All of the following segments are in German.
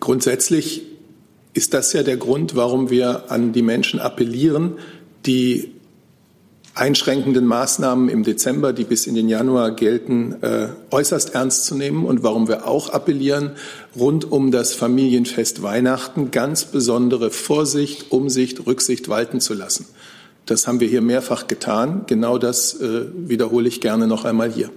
Grundsätzlich ist das ja der Grund, warum wir an die Menschen appellieren, die einschränkenden Maßnahmen im Dezember, die bis in den Januar gelten, äh, äußerst ernst zu nehmen und warum wir auch appellieren, rund um das Familienfest Weihnachten ganz besondere Vorsicht, Umsicht, Rücksicht walten zu lassen. Das haben wir hier mehrfach getan. Genau das äh, wiederhole ich gerne noch einmal hier.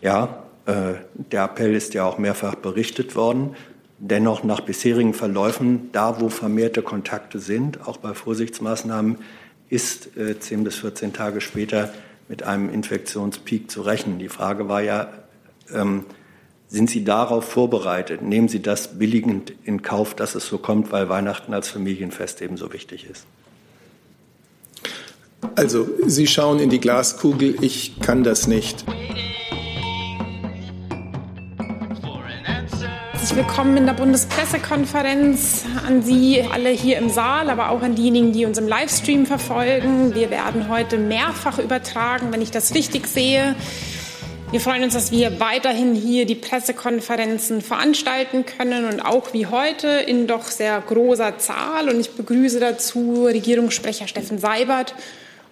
Ja, äh, der Appell ist ja auch mehrfach berichtet worden. Dennoch nach bisherigen Verläufen, da wo vermehrte Kontakte sind, auch bei Vorsichtsmaßnahmen, ist äh, 10 bis 14 Tage später mit einem Infektionspeak zu rechnen. Die Frage war ja, ähm, sind Sie darauf vorbereitet? Nehmen Sie das billigend in Kauf, dass es so kommt, weil Weihnachten als Familienfest eben so wichtig ist? Also, Sie schauen in die Glaskugel, ich kann das nicht. Herzlich willkommen in der Bundespressekonferenz an Sie alle hier im Saal, aber auch an diejenigen, die uns im Livestream verfolgen. Wir werden heute mehrfach übertragen, wenn ich das richtig sehe. Wir freuen uns, dass wir weiterhin hier die Pressekonferenzen veranstalten können und auch wie heute in doch sehr großer Zahl. Und ich begrüße dazu Regierungssprecher Steffen Seibert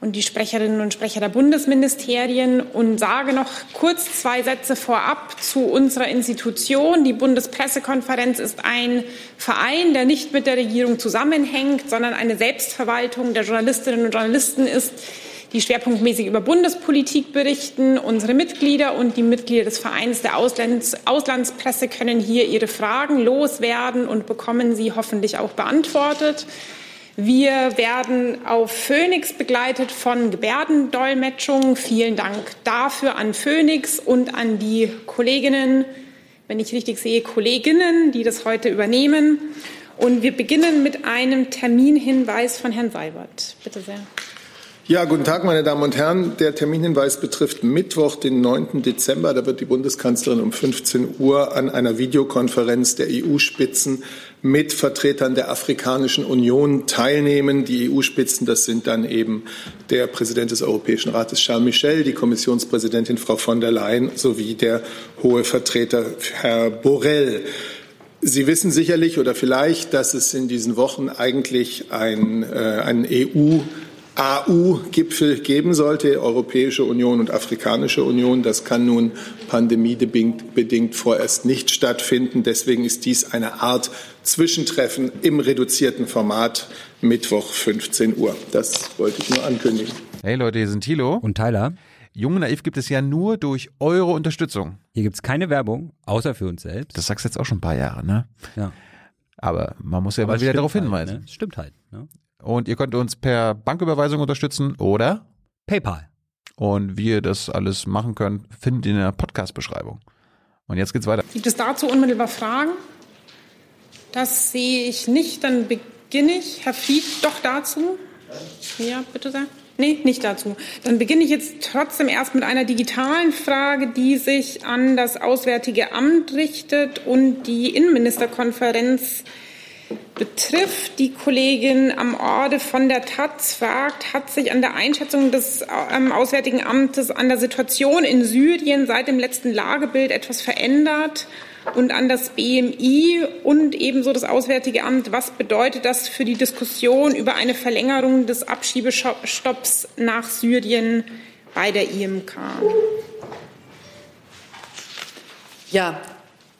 und die Sprecherinnen und Sprecher der Bundesministerien und sage noch kurz zwei Sätze vorab zu unserer Institution. Die Bundespressekonferenz ist ein Verein, der nicht mit der Regierung zusammenhängt, sondern eine Selbstverwaltung der Journalistinnen und Journalisten ist, die schwerpunktmäßig über Bundespolitik berichten. Unsere Mitglieder und die Mitglieder des Vereins der Auslands Auslandspresse können hier ihre Fragen loswerden und bekommen sie hoffentlich auch beantwortet. Wir werden auf Phoenix begleitet von Gebärdendolmetschung. Vielen Dank dafür an Phoenix und an die Kolleginnen, wenn ich richtig sehe, Kolleginnen, die das heute übernehmen. Und wir beginnen mit einem Terminhinweis von Herrn Seibert. Bitte sehr. Ja, guten Tag, meine Damen und Herren. Der Terminhinweis betrifft Mittwoch, den 9. Dezember. Da wird die Bundeskanzlerin um 15 Uhr an einer Videokonferenz der EU-Spitzen mit Vertretern der Afrikanischen Union teilnehmen. Die EU-Spitzen, das sind dann eben der Präsident des Europäischen Rates Charles Michel, die Kommissionspräsidentin Frau von der Leyen sowie der hohe Vertreter Herr Borrell. Sie wissen sicherlich oder vielleicht, dass es in diesen Wochen eigentlich ein, äh, ein EU AU-Gipfel geben sollte, Europäische Union und Afrikanische Union. Das kann nun pandemiebedingt vorerst nicht stattfinden. Deswegen ist dies eine Art Zwischentreffen im reduzierten Format Mittwoch 15 Uhr. Das wollte ich nur ankündigen. Hey Leute, hier sind Thilo und Tyler. Junge Naiv gibt es ja nur durch eure Unterstützung. Hier gibt es keine Werbung, außer für uns selbst. Das sagst du jetzt auch schon ein paar Jahre, ne? Ja. Aber man muss ja Aber mal wieder darauf hinweisen. Halt, ne? Stimmt halt. Ne? Und ihr könnt uns per Banküberweisung unterstützen oder PayPal. Und wie ihr das alles machen könnt, findet ihr in der Podcast-Beschreibung. Und jetzt geht's weiter. Gibt es dazu unmittelbar Fragen? Das sehe ich nicht. Dann beginne ich. Herr Fied, doch dazu? Ja, bitte sehr. Nee, nicht dazu. Dann beginne ich jetzt trotzdem erst mit einer digitalen Frage, die sich an das Auswärtige Amt richtet und die Innenministerkonferenz betrifft. Die Kollegin am Orde von der Taz fragt, hat sich an der Einschätzung des ähm, Auswärtigen Amtes an der Situation in Syrien seit dem letzten Lagebild etwas verändert? Und an das BMI und ebenso das Auswärtige Amt, was bedeutet das für die Diskussion über eine Verlängerung des Abschiebestopps nach Syrien bei der IMK? Ja,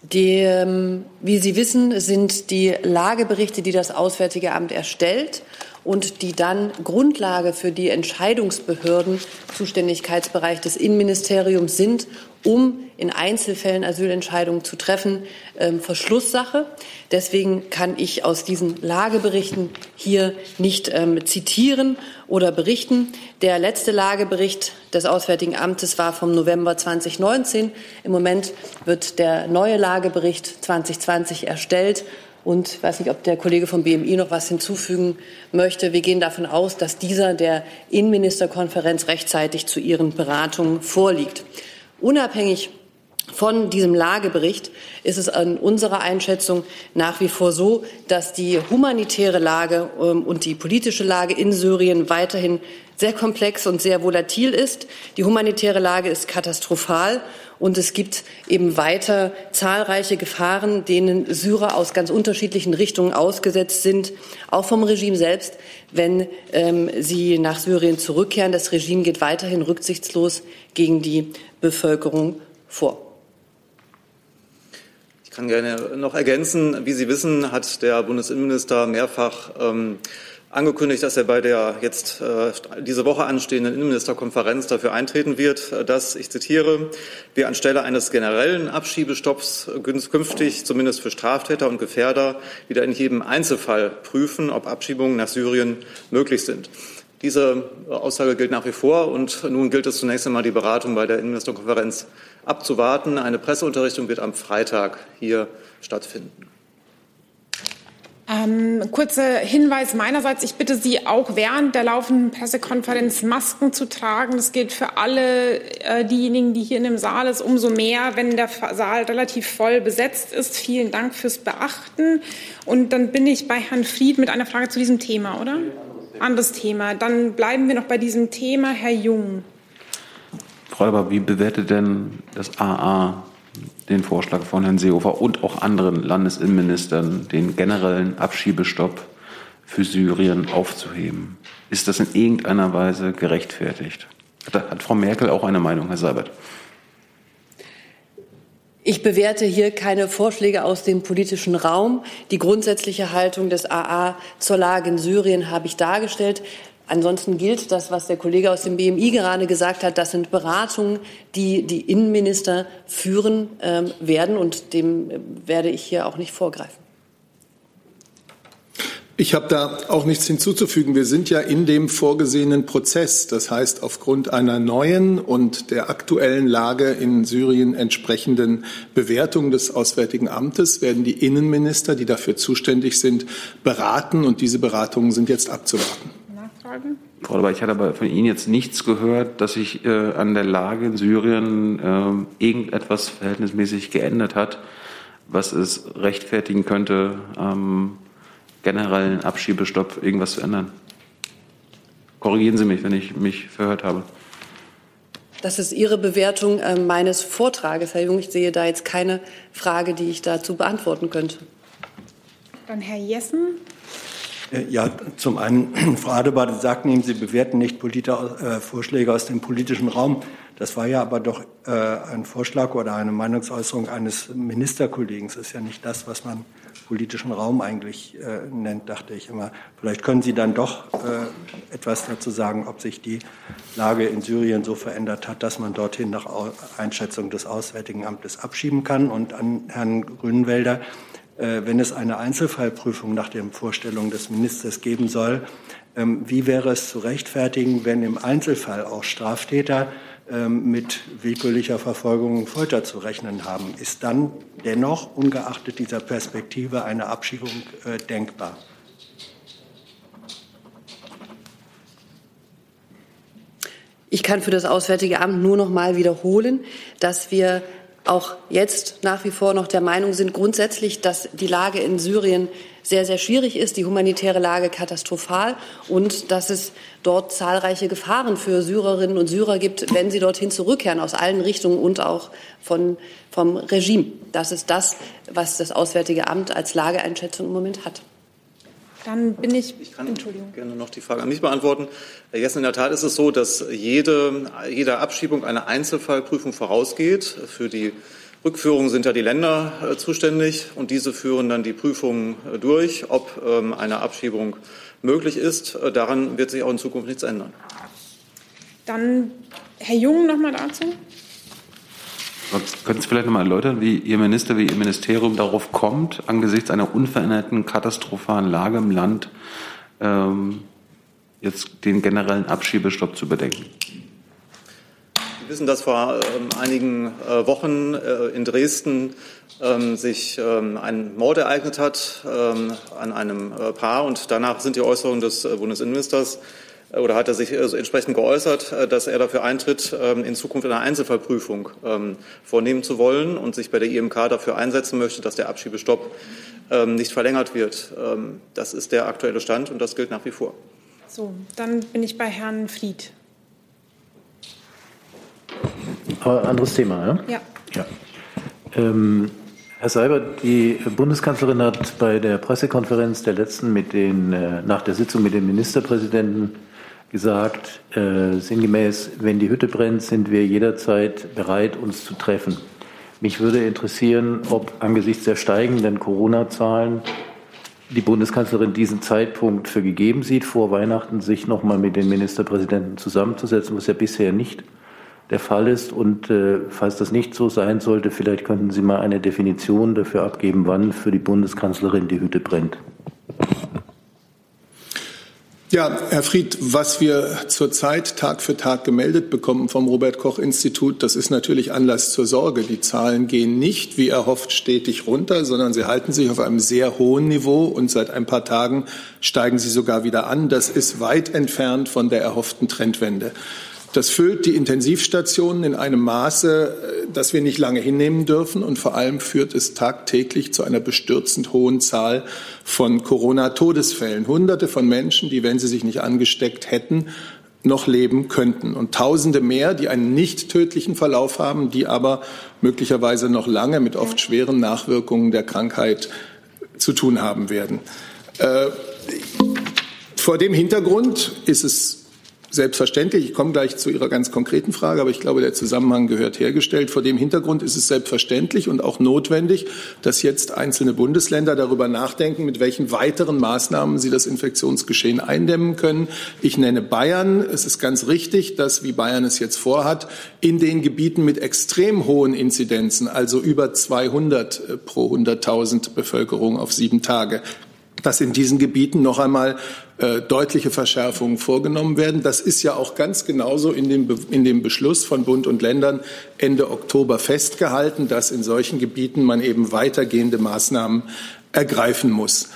die, ähm, wie Sie wissen, sind die Lageberichte, die das Auswärtige Amt erstellt und die dann Grundlage für die Entscheidungsbehörden, Zuständigkeitsbereich des Innenministeriums sind, um in Einzelfällen Asylentscheidungen zu treffen, ähm, Verschlusssache. Deswegen kann ich aus diesen Lageberichten hier nicht ähm, zitieren oder berichten. Der letzte Lagebericht des Auswärtigen Amtes war vom November 2019. Im Moment wird der neue Lagebericht 2020 erstellt. Und ich weiß nicht, ob der Kollege vom BMI noch was hinzufügen möchte. Wir gehen davon aus, dass dieser der Innenministerkonferenz rechtzeitig zu ihren Beratungen vorliegt. Unabhängig von diesem Lagebericht ist es an unserer Einschätzung nach wie vor so, dass die humanitäre Lage ähm, und die politische Lage in Syrien weiterhin sehr komplex und sehr volatil ist. Die humanitäre Lage ist katastrophal und es gibt eben weiter zahlreiche Gefahren, denen Syrer aus ganz unterschiedlichen Richtungen ausgesetzt sind, auch vom Regime selbst, wenn ähm, sie nach Syrien zurückkehren. Das Regime geht weiterhin rücksichtslos gegen die Bevölkerung vor. Ich kann gerne noch ergänzen. Wie Sie wissen, hat der Bundesinnenminister mehrfach ähm, angekündigt, dass er bei der jetzt äh, diese Woche anstehenden Innenministerkonferenz dafür eintreten wird, äh, dass, ich zitiere, wir anstelle eines generellen Abschiebestopps künftig zumindest für Straftäter und Gefährder wieder in jedem Einzelfall prüfen, ob Abschiebungen nach Syrien möglich sind. Diese Aussage gilt nach wie vor und nun gilt es zunächst einmal, die Beratung bei der Innenministerkonferenz abzuwarten. Eine Presseunterrichtung wird am Freitag hier stattfinden. Ähm, kurzer Hinweis meinerseits. Ich bitte Sie auch während der laufenden Pressekonferenz Masken zu tragen. Das gilt für alle äh, diejenigen, die hier in dem Saal sind. Umso mehr, wenn der Saal relativ voll besetzt ist. Vielen Dank fürs Beachten. Und dann bin ich bei Herrn Fried mit einer Frage zu diesem Thema, oder? Anderes Thema. Dann bleiben wir noch bei diesem Thema. Herr Jung. Frau Alba, wie bewertet denn das AA den Vorschlag von Herrn Seehofer und auch anderen Landesinnenministern, den generellen Abschiebestopp für Syrien aufzuheben. Ist das in irgendeiner Weise gerechtfertigt? Hat, hat Frau Merkel auch eine Meinung, Herr Seibert? Ich bewerte hier keine Vorschläge aus dem politischen Raum. Die grundsätzliche Haltung des AA zur Lage in Syrien habe ich dargestellt. Ansonsten gilt das, was der Kollege aus dem BMI gerade gesagt hat. Das sind Beratungen, die die Innenminister führen ähm, werden. Und dem äh, werde ich hier auch nicht vorgreifen. Ich habe da auch nichts hinzuzufügen. Wir sind ja in dem vorgesehenen Prozess. Das heißt, aufgrund einer neuen und der aktuellen Lage in Syrien entsprechenden Bewertung des Auswärtigen Amtes werden die Innenminister, die dafür zuständig sind, beraten. Und diese Beratungen sind jetzt abzuwarten. Nachfragen? Frau aber ich hatte aber von Ihnen jetzt nichts gehört, dass sich äh, an der Lage in Syrien äh, irgendetwas verhältnismäßig geändert hat, was es rechtfertigen könnte, am generellen Abschiebestopp irgendwas zu ändern. Korrigieren Sie mich, wenn ich mich verhört habe. Das ist Ihre Bewertung äh, meines Vortrages, Herr Jung. Ich sehe da jetzt keine Frage, die ich dazu beantworten könnte. Dann Herr Jessen. Äh, ja, zum einen, Frau Adebar, Sie sagten eben, Sie bewerten nicht äh, Vorschläge aus dem politischen Raum. Das war ja aber doch äh, ein Vorschlag oder eine Meinungsäußerung eines Ministerkollegen. Das ist ja nicht das, was man politischen Raum eigentlich äh, nennt, dachte ich immer. Vielleicht können Sie dann doch äh, etwas dazu sagen, ob sich die Lage in Syrien so verändert hat, dass man dorthin nach Einschätzung des Auswärtigen Amtes abschieben kann. Und an Herrn Grünwälder, wenn es eine Einzelfallprüfung nach den Vorstellungen des Ministers geben soll, ähm, wie wäre es zu rechtfertigen, wenn im Einzelfall auch Straftäter ähm, mit willkürlicher Verfolgung und Folter zu rechnen haben? Ist dann dennoch, ungeachtet dieser Perspektive, eine Abschiebung äh, denkbar? Ich kann für das Auswärtige Amt nur noch mal wiederholen, dass wir auch jetzt nach wie vor noch der Meinung sind, grundsätzlich, dass die Lage in Syrien sehr, sehr schwierig ist, die humanitäre Lage katastrophal und dass es dort zahlreiche Gefahren für Syrerinnen und Syrer gibt, wenn sie dorthin zurückkehren, aus allen Richtungen und auch von, vom Regime. Das ist das, was das Auswärtige Amt als Lageeinschätzung im Moment hat. Dann bin ich. Ich kann gerne noch die Frage an mich beantworten. Herr Jessen, in der Tat ist es so, dass jede, jeder Abschiebung eine Einzelfallprüfung vorausgeht. Für die Rückführung sind ja die Länder äh, zuständig und diese führen dann die Prüfungen äh, durch, ob ähm, eine Abschiebung möglich ist. Äh, daran wird sich auch in Zukunft nichts ändern. Dann Herr Jung noch mal dazu. Können Sie vielleicht noch mal erläutern, wie Ihr Minister, wie Ihr Ministerium darauf kommt, angesichts einer unveränderten katastrophalen Lage im Land ähm, jetzt den generellen Abschiebestopp zu bedenken? Wir wissen, dass vor ähm, einigen äh, Wochen äh, in Dresden ähm, sich ähm, ein Mord ereignet hat an einem äh, Paar und danach sind die Äußerungen des Bundesinnenministers oder hat er sich also entsprechend geäußert, dass er dafür eintritt, ähm, in Zukunft eine Einzelfallprüfung ähm, vornehmen zu wollen und sich bei der IMK dafür einsetzen möchte, dass der Abschiebestopp ähm, nicht verlängert wird. Das ist der aktuelle Stand und das gilt nach wie vor. So, dann bin ich bei Herrn Fried. Aber anderes Thema, ja? Ja. ja. Ähm, Herr Seibert, die Bundeskanzlerin hat bei der Pressekonferenz der letzten mit den, äh, nach der Sitzung mit den Ministerpräsidenten gesagt, äh, sinngemäß, wenn die Hütte brennt, sind wir jederzeit bereit, uns zu treffen. Mich würde interessieren, ob angesichts der steigenden Corona-Zahlen die Bundeskanzlerin diesen Zeitpunkt für gegeben sieht, vor Weihnachten sich noch mal mit den Ministerpräsidenten zusammenzusetzen, was ja bisher nicht der Fall ist. Und äh, falls das nicht so sein sollte, vielleicht könnten Sie mal eine Definition dafür abgeben, wann für die Bundeskanzlerin die Hütte brennt. Ja, Herr Fried, was wir zurzeit Tag für Tag gemeldet bekommen vom Robert Koch Institut, das ist natürlich Anlass zur Sorge. Die Zahlen gehen nicht, wie erhofft, stetig runter, sondern sie halten sich auf einem sehr hohen Niveau und seit ein paar Tagen steigen sie sogar wieder an. Das ist weit entfernt von der erhofften Trendwende. Das füllt die Intensivstationen in einem Maße, das wir nicht lange hinnehmen dürfen. Und vor allem führt es tagtäglich zu einer bestürzend hohen Zahl von Corona-Todesfällen. Hunderte von Menschen, die, wenn sie sich nicht angesteckt hätten, noch leben könnten. Und Tausende mehr, die einen nicht tödlichen Verlauf haben, die aber möglicherweise noch lange mit oft schweren Nachwirkungen der Krankheit zu tun haben werden. Äh, vor dem Hintergrund ist es Selbstverständlich, ich komme gleich zu Ihrer ganz konkreten Frage, aber ich glaube, der Zusammenhang gehört hergestellt. Vor dem Hintergrund ist es selbstverständlich und auch notwendig, dass jetzt einzelne Bundesländer darüber nachdenken, mit welchen weiteren Maßnahmen sie das Infektionsgeschehen eindämmen können. Ich nenne Bayern. Es ist ganz richtig, dass, wie Bayern es jetzt vorhat, in den Gebieten mit extrem hohen Inzidenzen, also über 200 äh, pro 100.000 Bevölkerung auf sieben Tage, dass in diesen Gebieten noch einmal äh, deutliche Verschärfungen vorgenommen werden. Das ist ja auch ganz genauso in dem, in dem Beschluss von Bund und Ländern Ende Oktober festgehalten, dass in solchen Gebieten man eben weitergehende Maßnahmen ergreifen muss.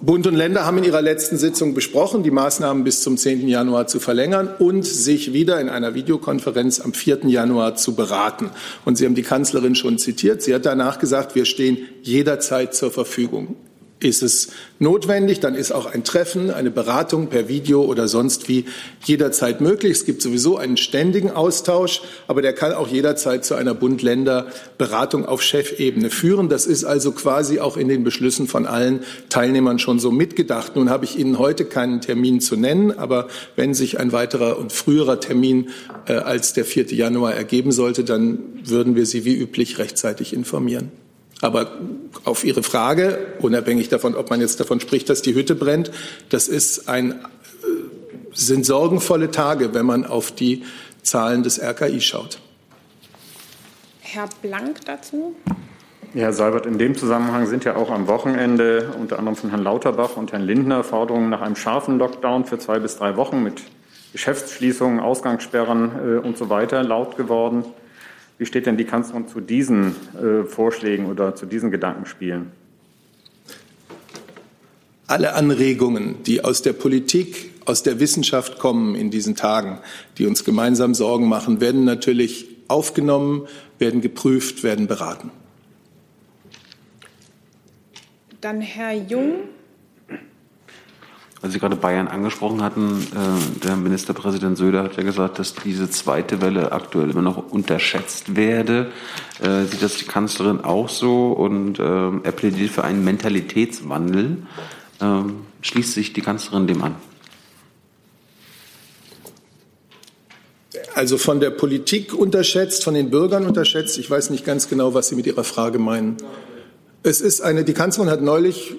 Bund und Länder haben in ihrer letzten Sitzung besprochen, die Maßnahmen bis zum 10. Januar zu verlängern und sich wieder in einer Videokonferenz am 4. Januar zu beraten. Und Sie haben die Kanzlerin schon zitiert. Sie hat danach gesagt, wir stehen jederzeit zur Verfügung ist es notwendig, dann ist auch ein Treffen, eine Beratung per Video oder sonst wie jederzeit möglich. Es gibt sowieso einen ständigen Austausch, aber der kann auch jederzeit zu einer Bund-Länder-Beratung auf Chefebene führen. Das ist also quasi auch in den Beschlüssen von allen Teilnehmern schon so mitgedacht. Nun habe ich Ihnen heute keinen Termin zu nennen, aber wenn sich ein weiterer und früherer Termin äh, als der 4. Januar ergeben sollte, dann würden wir Sie wie üblich rechtzeitig informieren. Aber auf Ihre Frage, unabhängig davon, ob man jetzt davon spricht, dass die Hütte brennt, das ist ein, äh, sind sorgenvolle Tage, wenn man auf die Zahlen des RKI schaut. Herr Blank dazu. Herr Seibert, in dem Zusammenhang sind ja auch am Wochenende unter anderem von Herrn Lauterbach und Herrn Lindner Forderungen nach einem scharfen Lockdown für zwei bis drei Wochen mit Geschäftsschließungen, Ausgangssperren äh, und so weiter laut geworden. Wie steht denn die Kanzlerin zu diesen äh, Vorschlägen oder zu diesen Gedankenspielen? Alle Anregungen, die aus der Politik, aus der Wissenschaft kommen in diesen Tagen, die uns gemeinsam Sorgen machen, werden natürlich aufgenommen, werden geprüft, werden beraten. Dann Herr Jung weil Sie gerade Bayern angesprochen hatten, äh, der Ministerpräsident Söder hat ja gesagt, dass diese zweite Welle aktuell immer noch unterschätzt werde. Äh, sieht das die Kanzlerin auch so und äh, er plädiert für einen Mentalitätswandel. Ähm, schließt sich die Kanzlerin dem an? Also von der Politik unterschätzt, von den Bürgern unterschätzt. Ich weiß nicht ganz genau, was Sie mit Ihrer Frage meinen. Es ist eine, die Kanzlerin hat neulich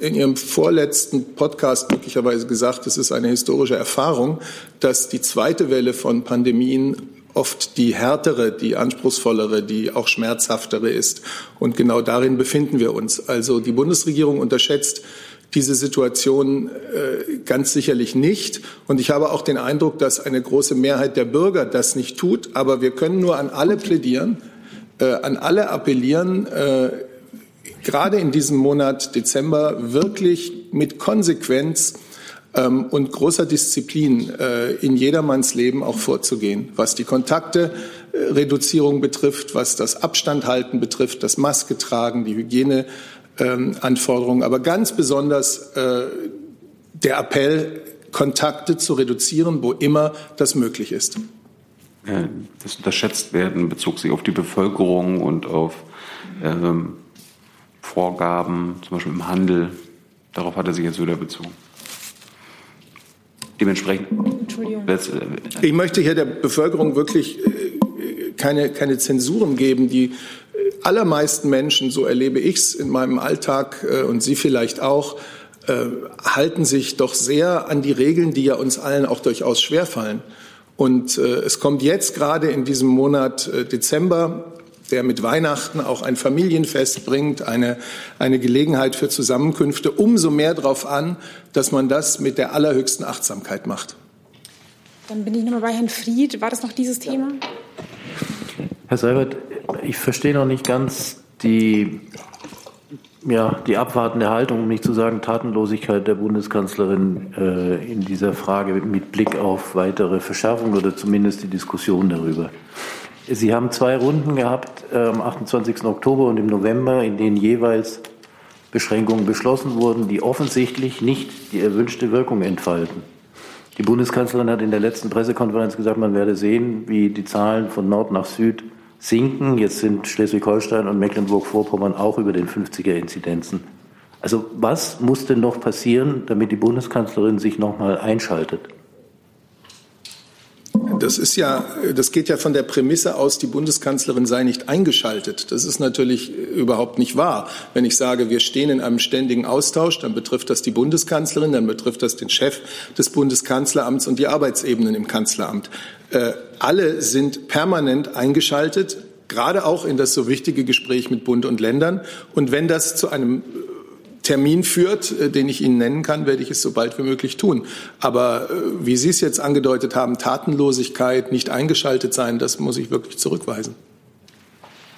in Ihrem vorletzten Podcast möglicherweise gesagt, es ist eine historische Erfahrung, dass die zweite Welle von Pandemien oft die härtere, die anspruchsvollere, die auch schmerzhaftere ist. Und genau darin befinden wir uns. Also die Bundesregierung unterschätzt diese Situation äh, ganz sicherlich nicht. Und ich habe auch den Eindruck, dass eine große Mehrheit der Bürger das nicht tut. Aber wir können nur an alle plädieren, äh, an alle appellieren, äh, gerade in diesem Monat Dezember wirklich mit Konsequenz ähm, und großer Disziplin äh, in jedermanns Leben auch vorzugehen, was die Kontakte äh, betrifft, was das Abstandhalten betrifft, das Maske tragen, die Hygieneanforderungen, aber ganz besonders äh, der Appell, Kontakte zu reduzieren, wo immer das möglich ist. Das unterschätzt werden bezog sich auf die Bevölkerung und auf ähm, Vorgaben, zum Beispiel im Handel. Darauf hat er sich jetzt wieder bezogen. Dementsprechend. Entschuldigung. Äh, ich möchte hier der Bevölkerung wirklich äh, keine, keine Zensuren geben. Die äh, allermeisten Menschen, so erlebe ich es in meinem Alltag und Sie vielleicht auch, halten sich doch sehr an die Regeln, die ja uns allen auch durchaus schwerfallen. Und es kommt jetzt gerade in diesem Monat Dezember der mit Weihnachten auch ein Familienfest bringt, eine, eine Gelegenheit für Zusammenkünfte, umso mehr darauf an, dass man das mit der allerhöchsten Achtsamkeit macht. Dann bin ich nochmal bei Herrn Fried. War das noch dieses Thema? Herr Seibert, ich verstehe noch nicht ganz die, ja, die abwartende Haltung, um nicht zu sagen Tatenlosigkeit der Bundeskanzlerin äh, in dieser Frage mit Blick auf weitere Verschärfungen oder zumindest die Diskussion darüber. Sie haben zwei Runden gehabt äh, am 28. Oktober und im November, in denen jeweils Beschränkungen beschlossen wurden, die offensichtlich nicht die erwünschte Wirkung entfalten. Die Bundeskanzlerin hat in der letzten Pressekonferenz gesagt, man werde sehen, wie die Zahlen von Nord nach Süd sinken. Jetzt sind Schleswig-Holstein und Mecklenburg-Vorpommern auch über den 50er-Inzidenzen. Also was muss denn noch passieren, damit die Bundeskanzlerin sich noch mal einschaltet? Das ist ja, das geht ja von der Prämisse aus, die Bundeskanzlerin sei nicht eingeschaltet. Das ist natürlich überhaupt nicht wahr. Wenn ich sage, wir stehen in einem ständigen Austausch, dann betrifft das die Bundeskanzlerin, dann betrifft das den Chef des Bundeskanzleramts und die Arbeitsebenen im Kanzleramt. Äh, alle sind permanent eingeschaltet, gerade auch in das so wichtige Gespräch mit Bund und Ländern. Und wenn das zu einem Termin führt, äh, den ich Ihnen nennen kann, werde ich es so bald wie möglich tun. Aber äh, wie Sie es jetzt angedeutet haben, Tatenlosigkeit, nicht eingeschaltet sein, das muss ich wirklich zurückweisen.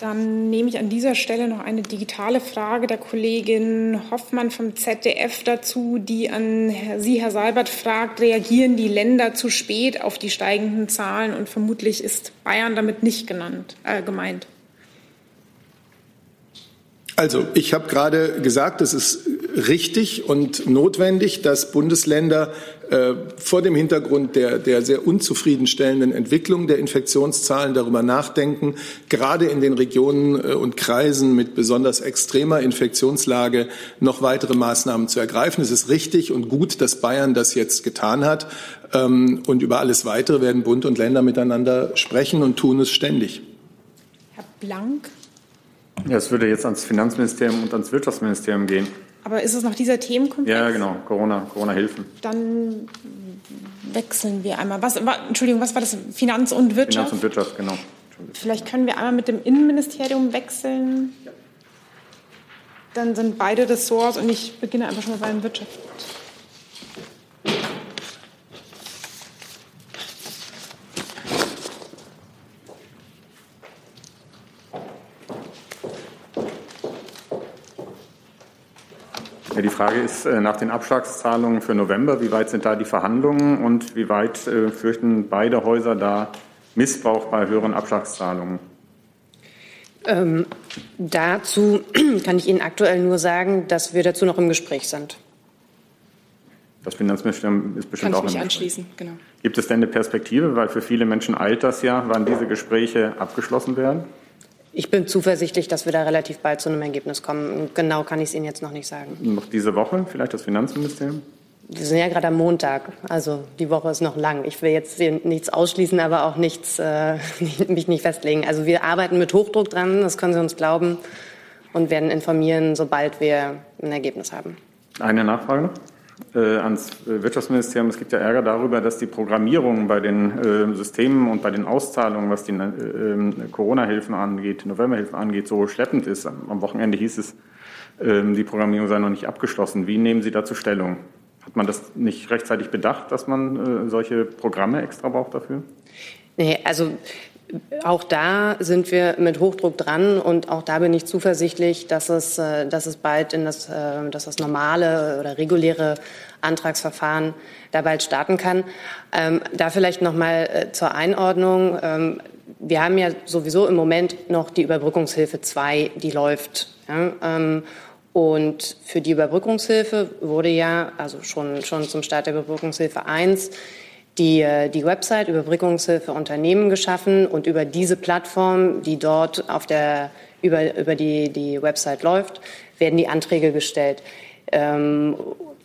Dann nehme ich an dieser Stelle noch eine digitale Frage der Kollegin Hoffmann vom ZDF dazu, die an Sie, Herr Seibert, fragt, reagieren die Länder zu spät auf die steigenden Zahlen? Und vermutlich ist Bayern damit nicht genannt, äh, gemeint. Also, ich habe gerade gesagt, es ist richtig und notwendig, dass Bundesländer äh, vor dem Hintergrund der, der sehr unzufriedenstellenden Entwicklung der Infektionszahlen darüber nachdenken, gerade in den Regionen äh, und Kreisen mit besonders extremer Infektionslage noch weitere Maßnahmen zu ergreifen. Es ist richtig und gut, dass Bayern das jetzt getan hat. Ähm, und über alles Weitere werden Bund und Länder miteinander sprechen und tun es ständig. Herr Blank. Ja, es würde jetzt ans Finanzministerium und ans Wirtschaftsministerium gehen. Aber ist es noch dieser Themenkomplex? Ja, genau, Corona, Corona-Hilfen. Dann wechseln wir einmal. Was, Entschuldigung, was war das? Finanz und Wirtschaft? Finanz und Wirtschaft, genau. Vielleicht können wir einmal mit dem Innenministerium wechseln. Dann sind beide Ressorts und ich beginne einfach schon mal beim Wirtschaft. Ja, die Frage ist äh, nach den Abschlagszahlungen für November, wie weit sind da die Verhandlungen und wie weit äh, fürchten beide Häuser da Missbrauch bei höheren Abschlagszahlungen? Ähm, dazu kann ich Ihnen aktuell nur sagen, dass wir dazu noch im Gespräch sind. Das Finanzministerium ist bestimmt kann auch ich im mich anschließen, genau. Gibt es denn eine Perspektive, weil für viele Menschen eilt das ja, wann diese Gespräche abgeschlossen werden? Ich bin zuversichtlich, dass wir da relativ bald zu einem Ergebnis kommen. Genau kann ich es Ihnen jetzt noch nicht sagen. Noch diese Woche, vielleicht das Finanzministerium? Wir sind ja gerade am Montag, also die Woche ist noch lang. Ich will jetzt nichts ausschließen, aber auch nichts, äh, mich nicht festlegen. Also wir arbeiten mit Hochdruck dran, das können Sie uns glauben, und werden informieren, sobald wir ein Ergebnis haben. Eine Nachfrage noch? Äh, ans Wirtschaftsministerium. Es gibt ja Ärger darüber, dass die Programmierung bei den äh, Systemen und bei den Auszahlungen, was die äh, Corona-Hilfen angeht, November-Hilfen angeht, so schleppend ist. Am Wochenende hieß es, ähm, die Programmierung sei noch nicht abgeschlossen. Wie nehmen Sie dazu Stellung? Hat man das nicht rechtzeitig bedacht, dass man äh, solche Programme extra braucht dafür? Nee, also auch da sind wir mit Hochdruck dran und auch da bin ich zuversichtlich, dass es, äh, dass es bald in das, äh, dass das normale oder reguläre Antragsverfahren da bald starten kann. Ähm, da vielleicht noch mal äh, zur Einordnung. Ähm, wir haben ja sowieso im Moment noch die Überbrückungshilfe 2, die läuft. Ähm, und für die Überbrückungshilfe wurde ja, also schon, schon zum Start der Überbrückungshilfe 1, die, äh, die Website Überbrückungshilfe Unternehmen geschaffen und über diese Plattform, die dort auf der, über, über die, die Website läuft, werden die Anträge gestellt. Ähm,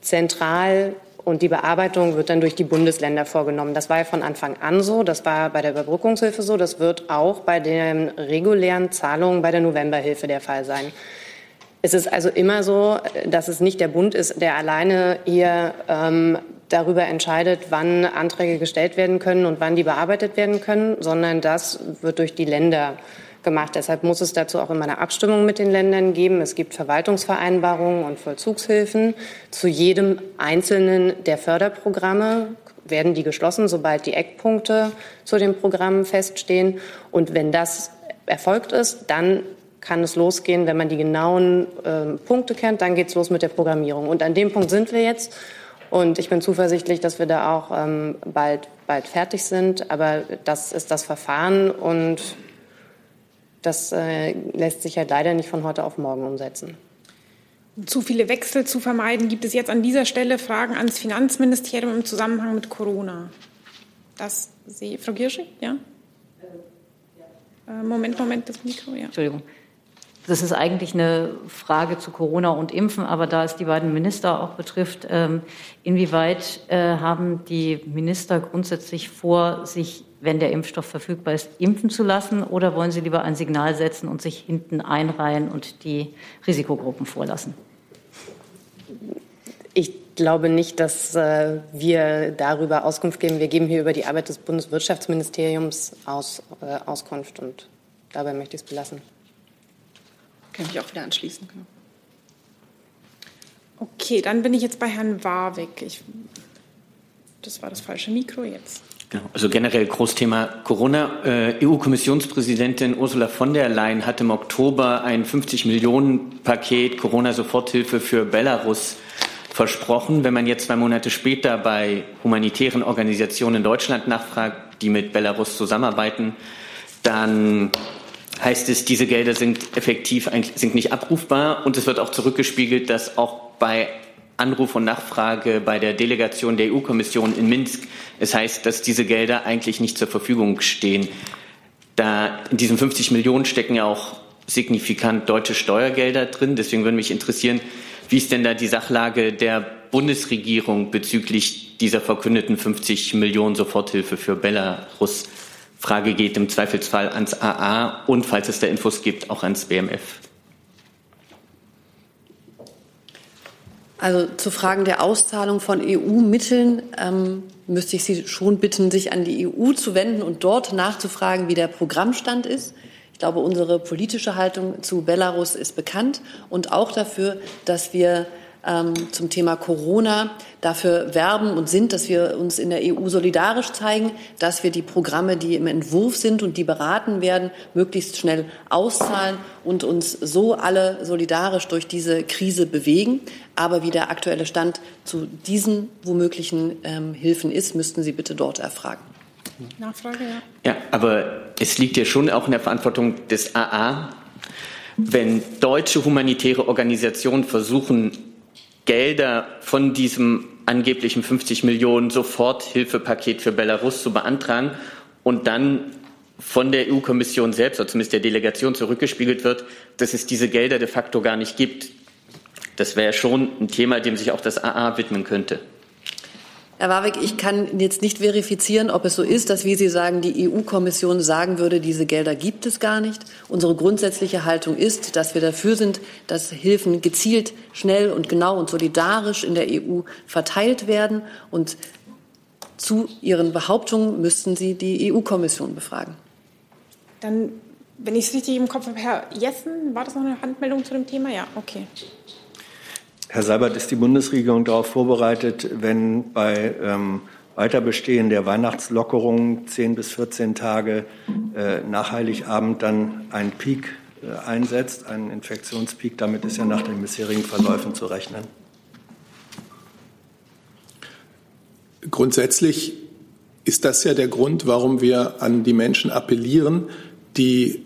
zentral und die Bearbeitung wird dann durch die Bundesländer vorgenommen. Das war ja von Anfang an so. Das war bei der Überbrückungshilfe so. Das wird auch bei den regulären Zahlungen bei der Novemberhilfe der Fall sein. Es ist also immer so, dass es nicht der Bund ist, der alleine hier ähm, darüber entscheidet, wann Anträge gestellt werden können und wann die bearbeitet werden können, sondern das wird durch die Länder gemacht. Deshalb muss es dazu auch immer eine Abstimmung mit den Ländern geben. Es gibt Verwaltungsvereinbarungen und Vollzugshilfen. Zu jedem einzelnen der Förderprogramme werden die geschlossen, sobald die Eckpunkte zu den Programmen feststehen. Und wenn das erfolgt ist, dann kann es losgehen, wenn man die genauen äh, Punkte kennt, dann geht es los mit der Programmierung. Und an dem Punkt sind wir jetzt. Und ich bin zuversichtlich, dass wir da auch ähm, bald, bald fertig sind. Aber das ist das Verfahren und das äh, lässt sich halt leider nicht von heute auf morgen umsetzen. Um zu viele Wechsel zu vermeiden, gibt es jetzt an dieser Stelle Fragen ans Finanzministerium im Zusammenhang mit Corona. Das sehe Frau Girschi, ja? Äh, Moment, Moment, das Mikro, ja. Entschuldigung. Das ist eigentlich eine Frage zu Corona und Impfen, aber da es die beiden Minister auch betrifft, ähm, inwieweit äh, haben die Minister grundsätzlich vor, sich, wenn der Impfstoff verfügbar ist, impfen zu lassen oder wollen sie lieber ein Signal setzen und sich hinten einreihen und die Risikogruppen vorlassen? Ich glaube nicht, dass äh, wir darüber Auskunft geben. Wir geben hier über die Arbeit des Bundeswirtschaftsministeriums aus, äh, Auskunft und dabei möchte ich es belassen. Kann ich auch wieder anschließen. Genau. Okay, dann bin ich jetzt bei Herrn Warwick. Ich, das war das falsche Mikro jetzt. Genau, also generell Großthema Corona. Äh, EU-Kommissionspräsidentin Ursula von der Leyen hat im Oktober ein 50 Millionen Paket Corona-Soforthilfe für Belarus versprochen. Wenn man jetzt zwei Monate später bei humanitären Organisationen in Deutschland nachfragt, die mit Belarus zusammenarbeiten, dann heißt es, diese Gelder sind effektiv sind nicht abrufbar und es wird auch zurückgespiegelt, dass auch bei Anruf und Nachfrage bei der Delegation der EU-Kommission in Minsk es heißt, dass diese Gelder eigentlich nicht zur Verfügung stehen. Da in diesen 50 Millionen stecken ja auch signifikant deutsche Steuergelder drin. Deswegen würde mich interessieren, wie ist denn da die Sachlage der Bundesregierung bezüglich dieser verkündeten 50 Millionen Soforthilfe für Belarus? Frage geht im Zweifelsfall ans AA und, falls es da Infos gibt, auch ans BMF. Also zu Fragen der Auszahlung von EU-Mitteln ähm, müsste ich Sie schon bitten, sich an die EU zu wenden und dort nachzufragen, wie der Programmstand ist. Ich glaube, unsere politische Haltung zu Belarus ist bekannt und auch dafür, dass wir ähm, zum Thema Corona dafür werben und sind, dass wir uns in der EU solidarisch zeigen, dass wir die Programme, die im Entwurf sind und die beraten werden, möglichst schnell auszahlen und uns so alle solidarisch durch diese Krise bewegen. Aber wie der aktuelle Stand zu diesen womöglichen ähm, Hilfen ist, müssten Sie bitte dort erfragen. Nachfrage, ja. Ja, aber es liegt ja schon auch in der Verantwortung des AA, wenn deutsche humanitäre Organisationen versuchen, Gelder von diesem angeblichen 50 Millionen Soforthilfepaket für Belarus zu beantragen und dann von der EU-Kommission selbst, oder zumindest der Delegation, zurückgespiegelt wird, dass es diese Gelder de facto gar nicht gibt. Das wäre schon ein Thema, dem sich auch das AA widmen könnte. Herr Warwick, ich kann jetzt nicht verifizieren, ob es so ist, dass, wie Sie sagen, die EU-Kommission sagen würde, diese Gelder gibt es gar nicht. Unsere grundsätzliche Haltung ist, dass wir dafür sind, dass Hilfen gezielt, schnell und genau und solidarisch in der EU verteilt werden. Und zu Ihren Behauptungen müssten Sie die EU-Kommission befragen. Dann, wenn ich es richtig im Kopf habe, Herr Jessen, war das noch eine Handmeldung zu dem Thema? Ja, okay. Herr Seibert, ist die Bundesregierung darauf vorbereitet, wenn bei ähm, Weiterbestehen der Weihnachtslockerungen 10 bis 14 Tage äh, nach Heiligabend dann ein Peak äh, einsetzt, einen Infektionspeak. Damit ist ja nach den bisherigen Verläufen zu rechnen. Grundsätzlich ist das ja der Grund, warum wir an die Menschen appellieren, die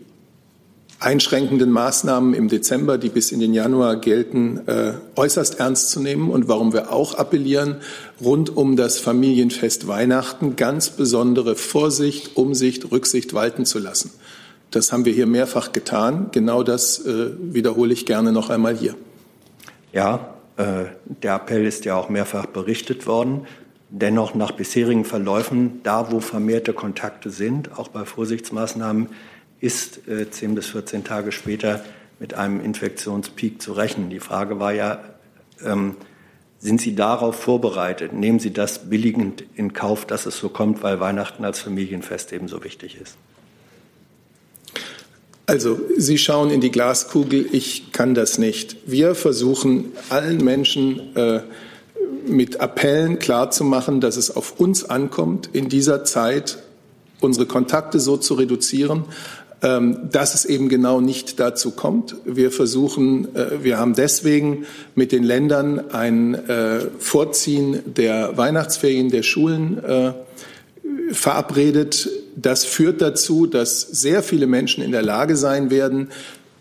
einschränkenden Maßnahmen im Dezember, die bis in den Januar gelten, äh, äußerst ernst zu nehmen und warum wir auch appellieren, rund um das Familienfest Weihnachten ganz besondere Vorsicht, Umsicht, Rücksicht walten zu lassen. Das haben wir hier mehrfach getan. Genau das äh, wiederhole ich gerne noch einmal hier. Ja, äh, der Appell ist ja auch mehrfach berichtet worden. Dennoch nach bisherigen Verläufen, da wo vermehrte Kontakte sind, auch bei Vorsichtsmaßnahmen, ist äh, 10 bis 14 Tage später mit einem Infektionspeak zu rechnen. Die Frage war ja, ähm, sind Sie darauf vorbereitet? Nehmen Sie das billigend in Kauf, dass es so kommt, weil Weihnachten als Familienfest ebenso wichtig ist? Also, Sie schauen in die Glaskugel, ich kann das nicht. Wir versuchen allen Menschen äh, mit Appellen klarzumachen, dass es auf uns ankommt, in dieser Zeit unsere Kontakte so zu reduzieren, dass es eben genau nicht dazu kommt. Wir versuchen, äh, wir haben deswegen mit den Ländern ein äh, Vorziehen der Weihnachtsferien der Schulen äh, verabredet. Das führt dazu, dass sehr viele Menschen in der Lage sein werden,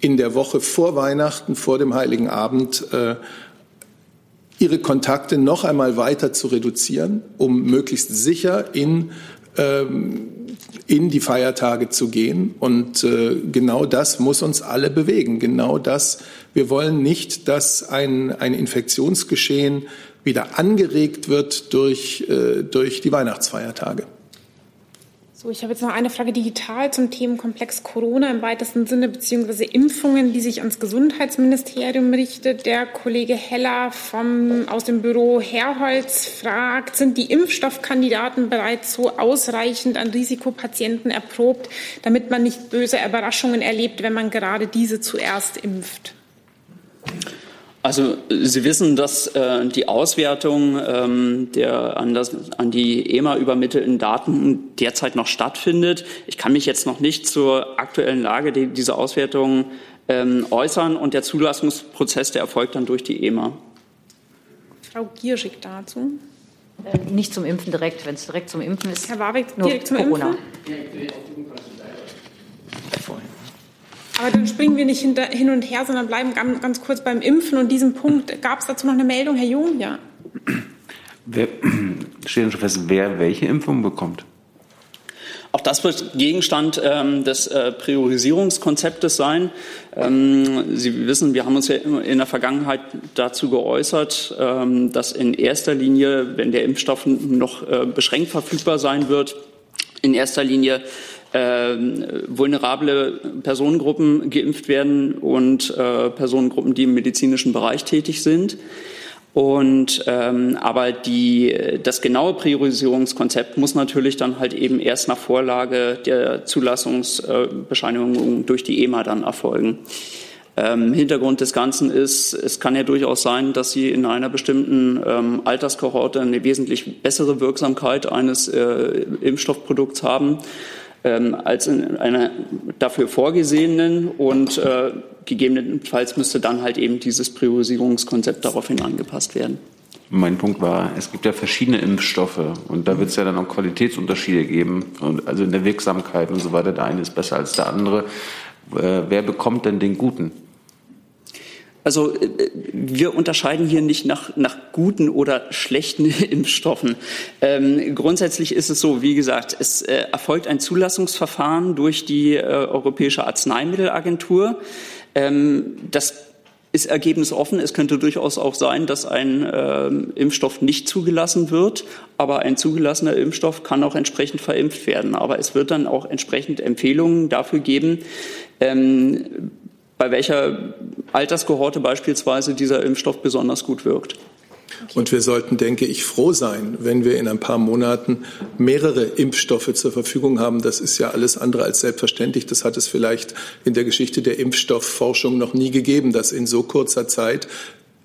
in der Woche vor Weihnachten, vor dem Heiligen Abend, ihre Kontakte noch einmal weiter zu reduzieren, um möglichst sicher in ähm, in die Feiertage zu gehen. Und äh, genau das muss uns alle bewegen. Genau das. Wir wollen nicht, dass ein, ein Infektionsgeschehen wieder angeregt wird durch, äh, durch die Weihnachtsfeiertage. So, ich habe jetzt noch eine Frage digital zum Themenkomplex Corona im weitesten Sinne, beziehungsweise Impfungen, die sich ans Gesundheitsministerium richtet. Der Kollege Heller vom, aus dem Büro Herholz fragt, sind die Impfstoffkandidaten bereits so ausreichend an Risikopatienten erprobt, damit man nicht böse Überraschungen erlebt, wenn man gerade diese zuerst impft? Also Sie wissen, dass äh, die Auswertung ähm, der an, das, an die EMA übermittelten Daten derzeit noch stattfindet. Ich kann mich jetzt noch nicht zur aktuellen Lage die, dieser Auswertung ähm, äußern und der Zulassungsprozess, der erfolgt dann durch die EMA. Frau Gierschig dazu. Äh, nicht zum Impfen direkt, wenn es direkt zum Impfen ist. Herr Warwick, direkt zum Corona. Impfen? Aber dann springen wir nicht hinter, hin und her, sondern bleiben ganz, ganz kurz beim Impfen. Und diesen Punkt, gab es dazu noch eine Meldung, Herr Jung? Ja. Wer, steht denn schon fest, wer welche Impfung bekommt? Auch das wird Gegenstand ähm, des äh, Priorisierungskonzeptes sein. Ähm, Sie wissen, wir haben uns ja in der Vergangenheit dazu geäußert, ähm, dass in erster Linie, wenn der Impfstoff noch äh, beschränkt verfügbar sein wird, in erster Linie äh, vulnerable Personengruppen geimpft werden und äh, Personengruppen, die im medizinischen Bereich tätig sind. Und ähm, aber die, das genaue Priorisierungskonzept muss natürlich dann halt eben erst nach Vorlage der Zulassungsbescheinigung durch die EMA dann erfolgen. Ähm, Hintergrund des Ganzen ist, es kann ja durchaus sein, dass Sie in einer bestimmten ähm, Alterskohorte eine wesentlich bessere Wirksamkeit eines äh, Impfstoffprodukts haben ähm, als in einer dafür vorgesehenen und äh, gegebenenfalls müsste dann halt eben dieses Priorisierungskonzept daraufhin angepasst werden. Mein Punkt war, es gibt ja verschiedene Impfstoffe und da wird es ja dann auch Qualitätsunterschiede geben, und also in der Wirksamkeit und so weiter. Der eine ist besser als der andere. Äh, wer bekommt denn den guten? Also äh, wir unterscheiden hier nicht nach, nach guten oder schlechten Impfstoffen. Ähm, grundsätzlich ist es so, wie gesagt, es äh, erfolgt ein Zulassungsverfahren durch die äh, Europäische Arzneimittelagentur. Ähm, das ist ergebnisoffen. Es könnte durchaus auch sein, dass ein äh, Impfstoff nicht zugelassen wird, aber ein zugelassener Impfstoff kann auch entsprechend verimpft werden. Aber es wird dann auch entsprechend Empfehlungen dafür geben, ähm, bei welcher Alterskohorte beispielsweise dieser Impfstoff besonders gut wirkt. Und wir sollten, denke ich, froh sein, wenn wir in ein paar Monaten mehrere Impfstoffe zur Verfügung haben. Das ist ja alles andere als selbstverständlich. Das hat es vielleicht in der Geschichte der Impfstoffforschung noch nie gegeben, dass in so kurzer Zeit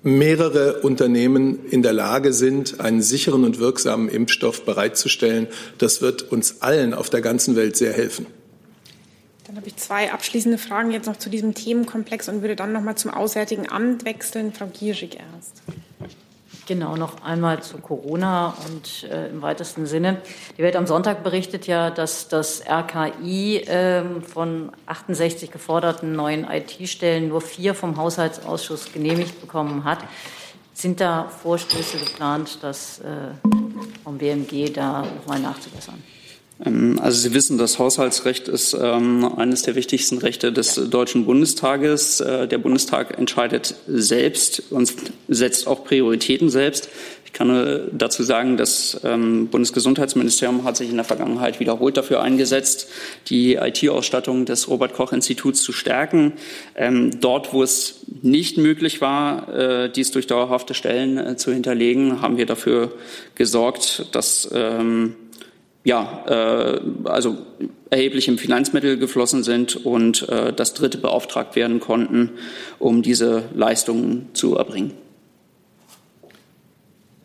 mehrere Unternehmen in der Lage sind, einen sicheren und wirksamen Impfstoff bereitzustellen. Das wird uns allen auf der ganzen Welt sehr helfen. Dann habe ich zwei abschließende Fragen jetzt noch zu diesem Themenkomplex und würde dann noch mal zum Auswärtigen Amt wechseln. Frau Gierig erst. Genau, noch einmal zu Corona und äh, im weitesten Sinne. Die Welt am Sonntag berichtet ja, dass das RKI äh, von 68 geforderten neuen IT-Stellen nur vier vom Haushaltsausschuss genehmigt bekommen hat. Sind da Vorstöße geplant, das äh, vom BMG da nochmal nachzubessern? Ähm, also Sie wissen, das Haushaltsrecht ist ähm, eines der wichtigsten Rechte des. Deutschen Bundestages. Äh, der Bundestag entscheidet selbst und setzt auch Prioritäten selbst. Ich kann nur dazu sagen, das ähm, Bundesgesundheitsministerium hat sich in der Vergangenheit wiederholt dafür eingesetzt, die IT-Ausstattung des Robert-Koch-Instituts zu stärken. Dort, wo es nicht möglich war, äh, dies durch dauerhafte Stellen äh, zu hinterlegen, haben wir dafür gesorgt, dass ja, äh, also erhebliche Finanzmittel geflossen sind und äh, dass Dritte beauftragt werden konnten, um diese Leistungen zu erbringen.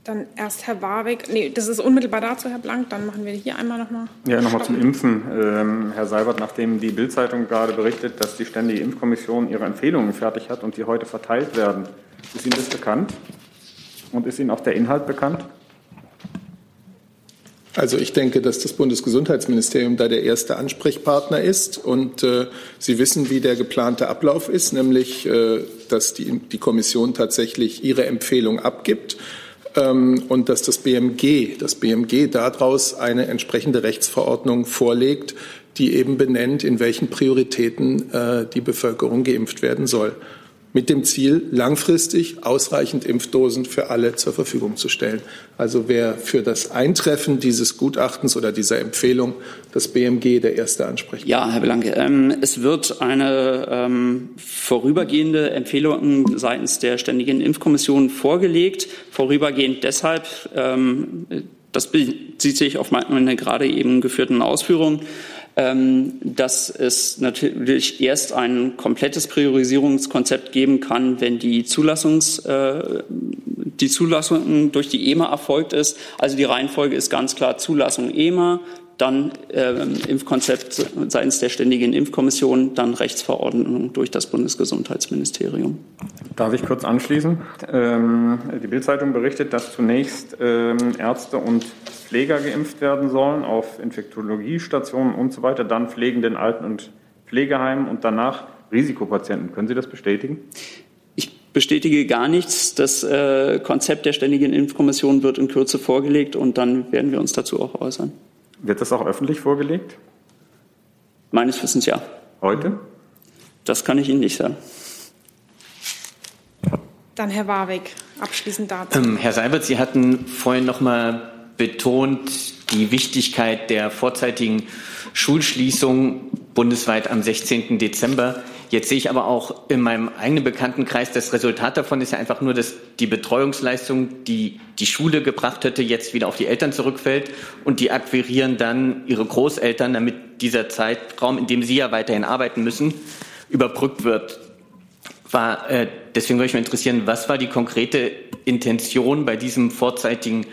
Dann erst Herr Warwick. Nee, das ist unmittelbar dazu, Herr Blank. Dann machen wir hier einmal nochmal. Ja, nochmal zum Impfen. Ähm, Herr Seibert, nachdem die Bildzeitung gerade berichtet, dass die Ständige Impfkommission ihre Empfehlungen fertig hat und die heute verteilt werden, ist Ihnen das bekannt? Und ist Ihnen auch der Inhalt bekannt? Also ich denke, dass das Bundesgesundheitsministerium da der erste Ansprechpartner ist. Und äh, Sie wissen, wie der geplante Ablauf ist, nämlich, äh, dass die, die Kommission tatsächlich ihre Empfehlung abgibt ähm, und dass das BMG, das BMG daraus eine entsprechende Rechtsverordnung vorlegt, die eben benennt, in welchen Prioritäten äh, die Bevölkerung geimpft werden soll mit dem Ziel, langfristig ausreichend Impfdosen für alle zur Verfügung zu stellen. Also wäre für das Eintreffen dieses Gutachtens oder dieser Empfehlung das BMG der erste Ansprechpartner. Ja, Herr Belanke, ähm, es wird eine ähm, vorübergehende Empfehlung seitens der Ständigen Impfkommission vorgelegt. Vorübergehend deshalb, ähm, das bezieht sich auf meine gerade eben geführten Ausführungen, dass es natürlich erst ein komplettes Priorisierungskonzept geben kann, wenn die, Zulassungs, äh, die Zulassung durch die EMA erfolgt ist. Also die Reihenfolge ist ganz klar Zulassung EMA, dann äh, Impfkonzept seitens der Ständigen Impfkommission, dann Rechtsverordnung durch das Bundesgesundheitsministerium. Darf ich kurz anschließen? Ähm, die Bildzeitung berichtet, dass zunächst ähm, Ärzte und Pfleger geimpft werden sollen auf Infektologiestationen und so weiter, dann pflegenden Alten- und Pflegeheimen und danach Risikopatienten. Können Sie das bestätigen? Ich bestätige gar nichts. Das äh, Konzept der Ständigen Impfkommission wird in Kürze vorgelegt und dann werden wir uns dazu auch äußern. Wird das auch öffentlich vorgelegt? Meines Wissens ja. Heute? Das kann ich Ihnen nicht sagen. Dann Herr Warwick, abschließend dazu. Ähm, Herr Seibert, Sie hatten vorhin noch mal betont die Wichtigkeit der vorzeitigen Schulschließung bundesweit am 16. Dezember. Jetzt sehe ich aber auch in meinem eigenen Bekanntenkreis, das Resultat davon ist ja einfach nur, dass die Betreuungsleistung, die die Schule gebracht hätte, jetzt wieder auf die Eltern zurückfällt und die akquirieren dann ihre Großeltern, damit dieser Zeitraum, in dem sie ja weiterhin arbeiten müssen, überbrückt wird. War, äh, deswegen würde ich mich interessieren, was war die konkrete Intention bei diesem vorzeitigen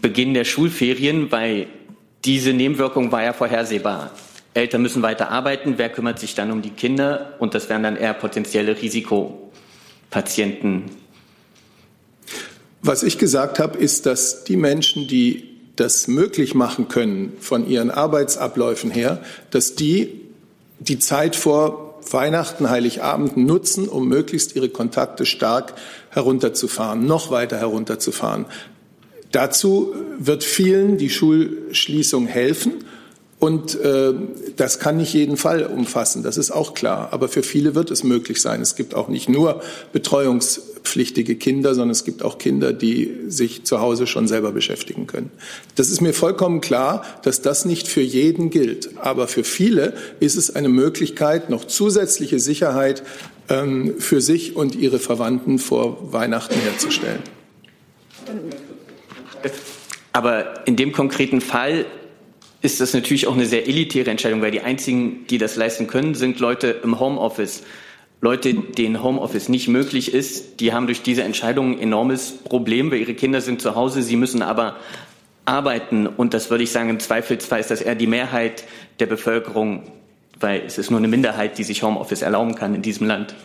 Beginn der Schulferien? Weil diese Nebenwirkung war ja vorhersehbar. Eltern müssen weiter arbeiten. Wer kümmert sich dann um die Kinder? Und das wären dann eher potenzielle Risikopatienten. Was ich gesagt habe, ist, dass die Menschen, die das möglich machen können von ihren Arbeitsabläufen her, dass die die Zeit vor Weihnachten, Heiligabend nutzen, um möglichst ihre Kontakte stark herunterzufahren, noch weiter herunterzufahren. Dazu wird vielen die Schulschließung helfen. Und äh, das kann nicht jeden Fall umfassen, das ist auch klar. Aber für viele wird es möglich sein. Es gibt auch nicht nur betreuungspflichtige Kinder, sondern es gibt auch Kinder, die sich zu Hause schon selber beschäftigen können. Das ist mir vollkommen klar, dass das nicht für jeden gilt. Aber für viele ist es eine Möglichkeit, noch zusätzliche Sicherheit ähm, für sich und ihre Verwandten vor Weihnachten herzustellen. Aber in dem konkreten Fall ist das natürlich auch eine sehr elitäre Entscheidung, weil die einzigen, die das leisten können, sind Leute im Homeoffice. Leute, denen Homeoffice nicht möglich ist, die haben durch diese Entscheidung ein enormes Problem, weil ihre Kinder sind zu Hause, sie müssen aber arbeiten. Und das würde ich sagen, im Zweifelsfall ist das eher die Mehrheit der Bevölkerung, weil es ist nur eine Minderheit, die sich Homeoffice erlauben kann in diesem Land.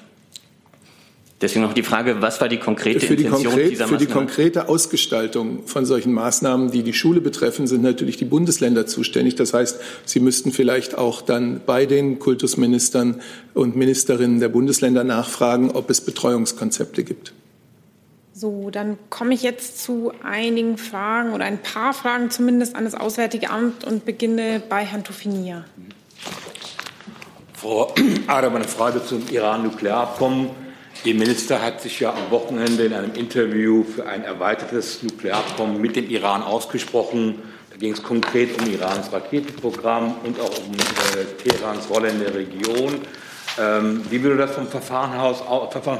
Deswegen noch die Frage, was war die konkrete für die Intention konkret, dieser Für die Maßnahme? konkrete Ausgestaltung von solchen Maßnahmen, die die Schule betreffen, sind natürlich die Bundesländer zuständig. Das heißt, sie müssten vielleicht auch dann bei den Kultusministern und Ministerinnen der Bundesländer nachfragen, ob es Betreuungskonzepte gibt. So, dann komme ich jetzt zu einigen Fragen oder ein paar Fragen zumindest an das Auswärtige Amt und beginne bei Herrn Tuffinia. Frau Adam, eine Frage zum Iran-Nuklearabkommen. Ihr Minister hat sich ja am Wochenende in einem Interview für ein erweitertes Nuklearabkommen mit dem Iran ausgesprochen. Da ging es konkret um Irans Raketenprogramm und auch um äh, Teherans Rolle in der Region. Ähm, wie würde das vom Verfahren, aus,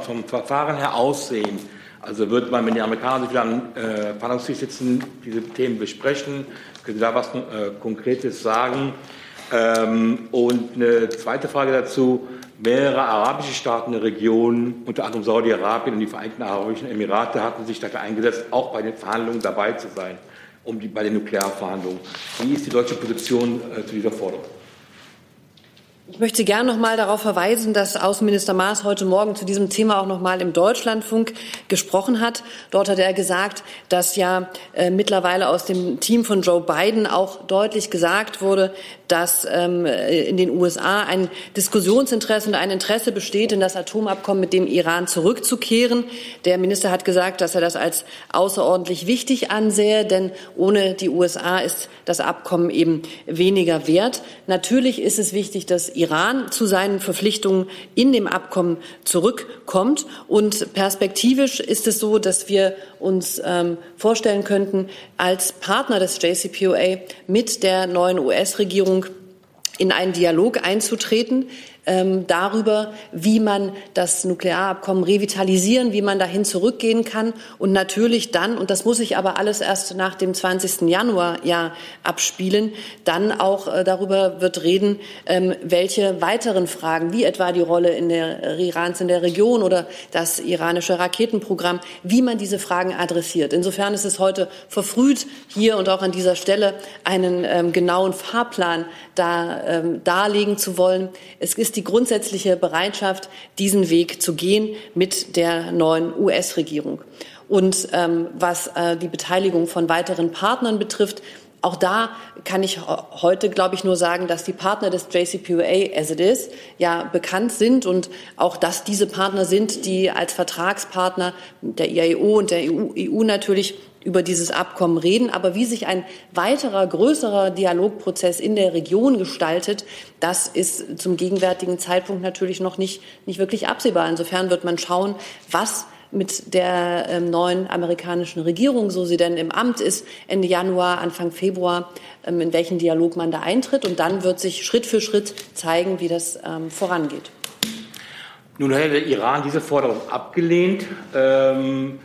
vom Verfahren her aussehen? Also wird man, wenn die Amerikaner sich am äh, Verhandlungstisch sitzen, diese Themen besprechen? Können Sie da was äh, Konkretes sagen? Ähm, und eine zweite Frage dazu. Mehrere arabische Staaten der Region, unter anderem Saudi-Arabien und die Vereinigten Arabischen Emirate, hatten sich dafür eingesetzt, auch bei den Verhandlungen dabei zu sein, um die, bei den Nuklearverhandlungen. Wie ist die deutsche Position äh, zu dieser Forderung? Ich möchte gern noch mal darauf verweisen, dass Außenminister Maas heute Morgen zu diesem Thema auch noch mal im Deutschlandfunk gesprochen hat. Dort hat er gesagt, dass ja äh, mittlerweile aus dem Team von Joe Biden auch deutlich gesagt wurde, dass ähm, in den USA ein Diskussionsinteresse und ein Interesse besteht, in das Atomabkommen mit dem Iran zurückzukehren. Der Minister hat gesagt, dass er das als außerordentlich wichtig ansähe, denn ohne die USA ist das Abkommen eben weniger wert. Natürlich ist es wichtig, dass Iran zu seinen Verpflichtungen in dem Abkommen zurückkommt. Und perspektivisch ist es so, dass wir uns ähm, vorstellen könnten, als Partner des JCPOA mit der neuen US-Regierung in einen Dialog einzutreten ähm, darüber, wie man das Nuklearabkommen revitalisieren, wie man dahin zurückgehen kann und natürlich dann, und das muss sich aber alles erst nach dem 20. Januar ja abspielen, dann auch äh, darüber wird reden, ähm, welche weiteren Fragen, wie etwa die Rolle in der Irans in der Region oder das iranische Raketenprogramm, wie man diese Fragen adressiert. Insofern ist es heute verfrüht, hier und auch an dieser Stelle einen ähm, genauen Fahrplan da, ähm, darlegen zu wollen. Es ist die grundsätzliche Bereitschaft, diesen Weg zu gehen mit der neuen US-Regierung. Und ähm, was äh, die Beteiligung von weiteren Partnern betrifft, auch da kann ich heute, glaube ich, nur sagen, dass die Partner des JCPOA, as it is, ja bekannt sind und auch, dass diese Partner sind, die als Vertragspartner der IAEO und der EU, EU natürlich über dieses Abkommen reden. Aber wie sich ein weiterer, größerer Dialogprozess in der Region gestaltet, das ist zum gegenwärtigen Zeitpunkt natürlich noch nicht, nicht wirklich absehbar. Insofern wird man schauen, was mit der ähm, neuen amerikanischen Regierung, so sie denn im Amt ist, Ende Januar, Anfang Februar, ähm, in welchen Dialog man da eintritt. Und dann wird sich Schritt für Schritt zeigen, wie das ähm, vorangeht. Nun hat der Iran diese Forderung abgelehnt. Ähm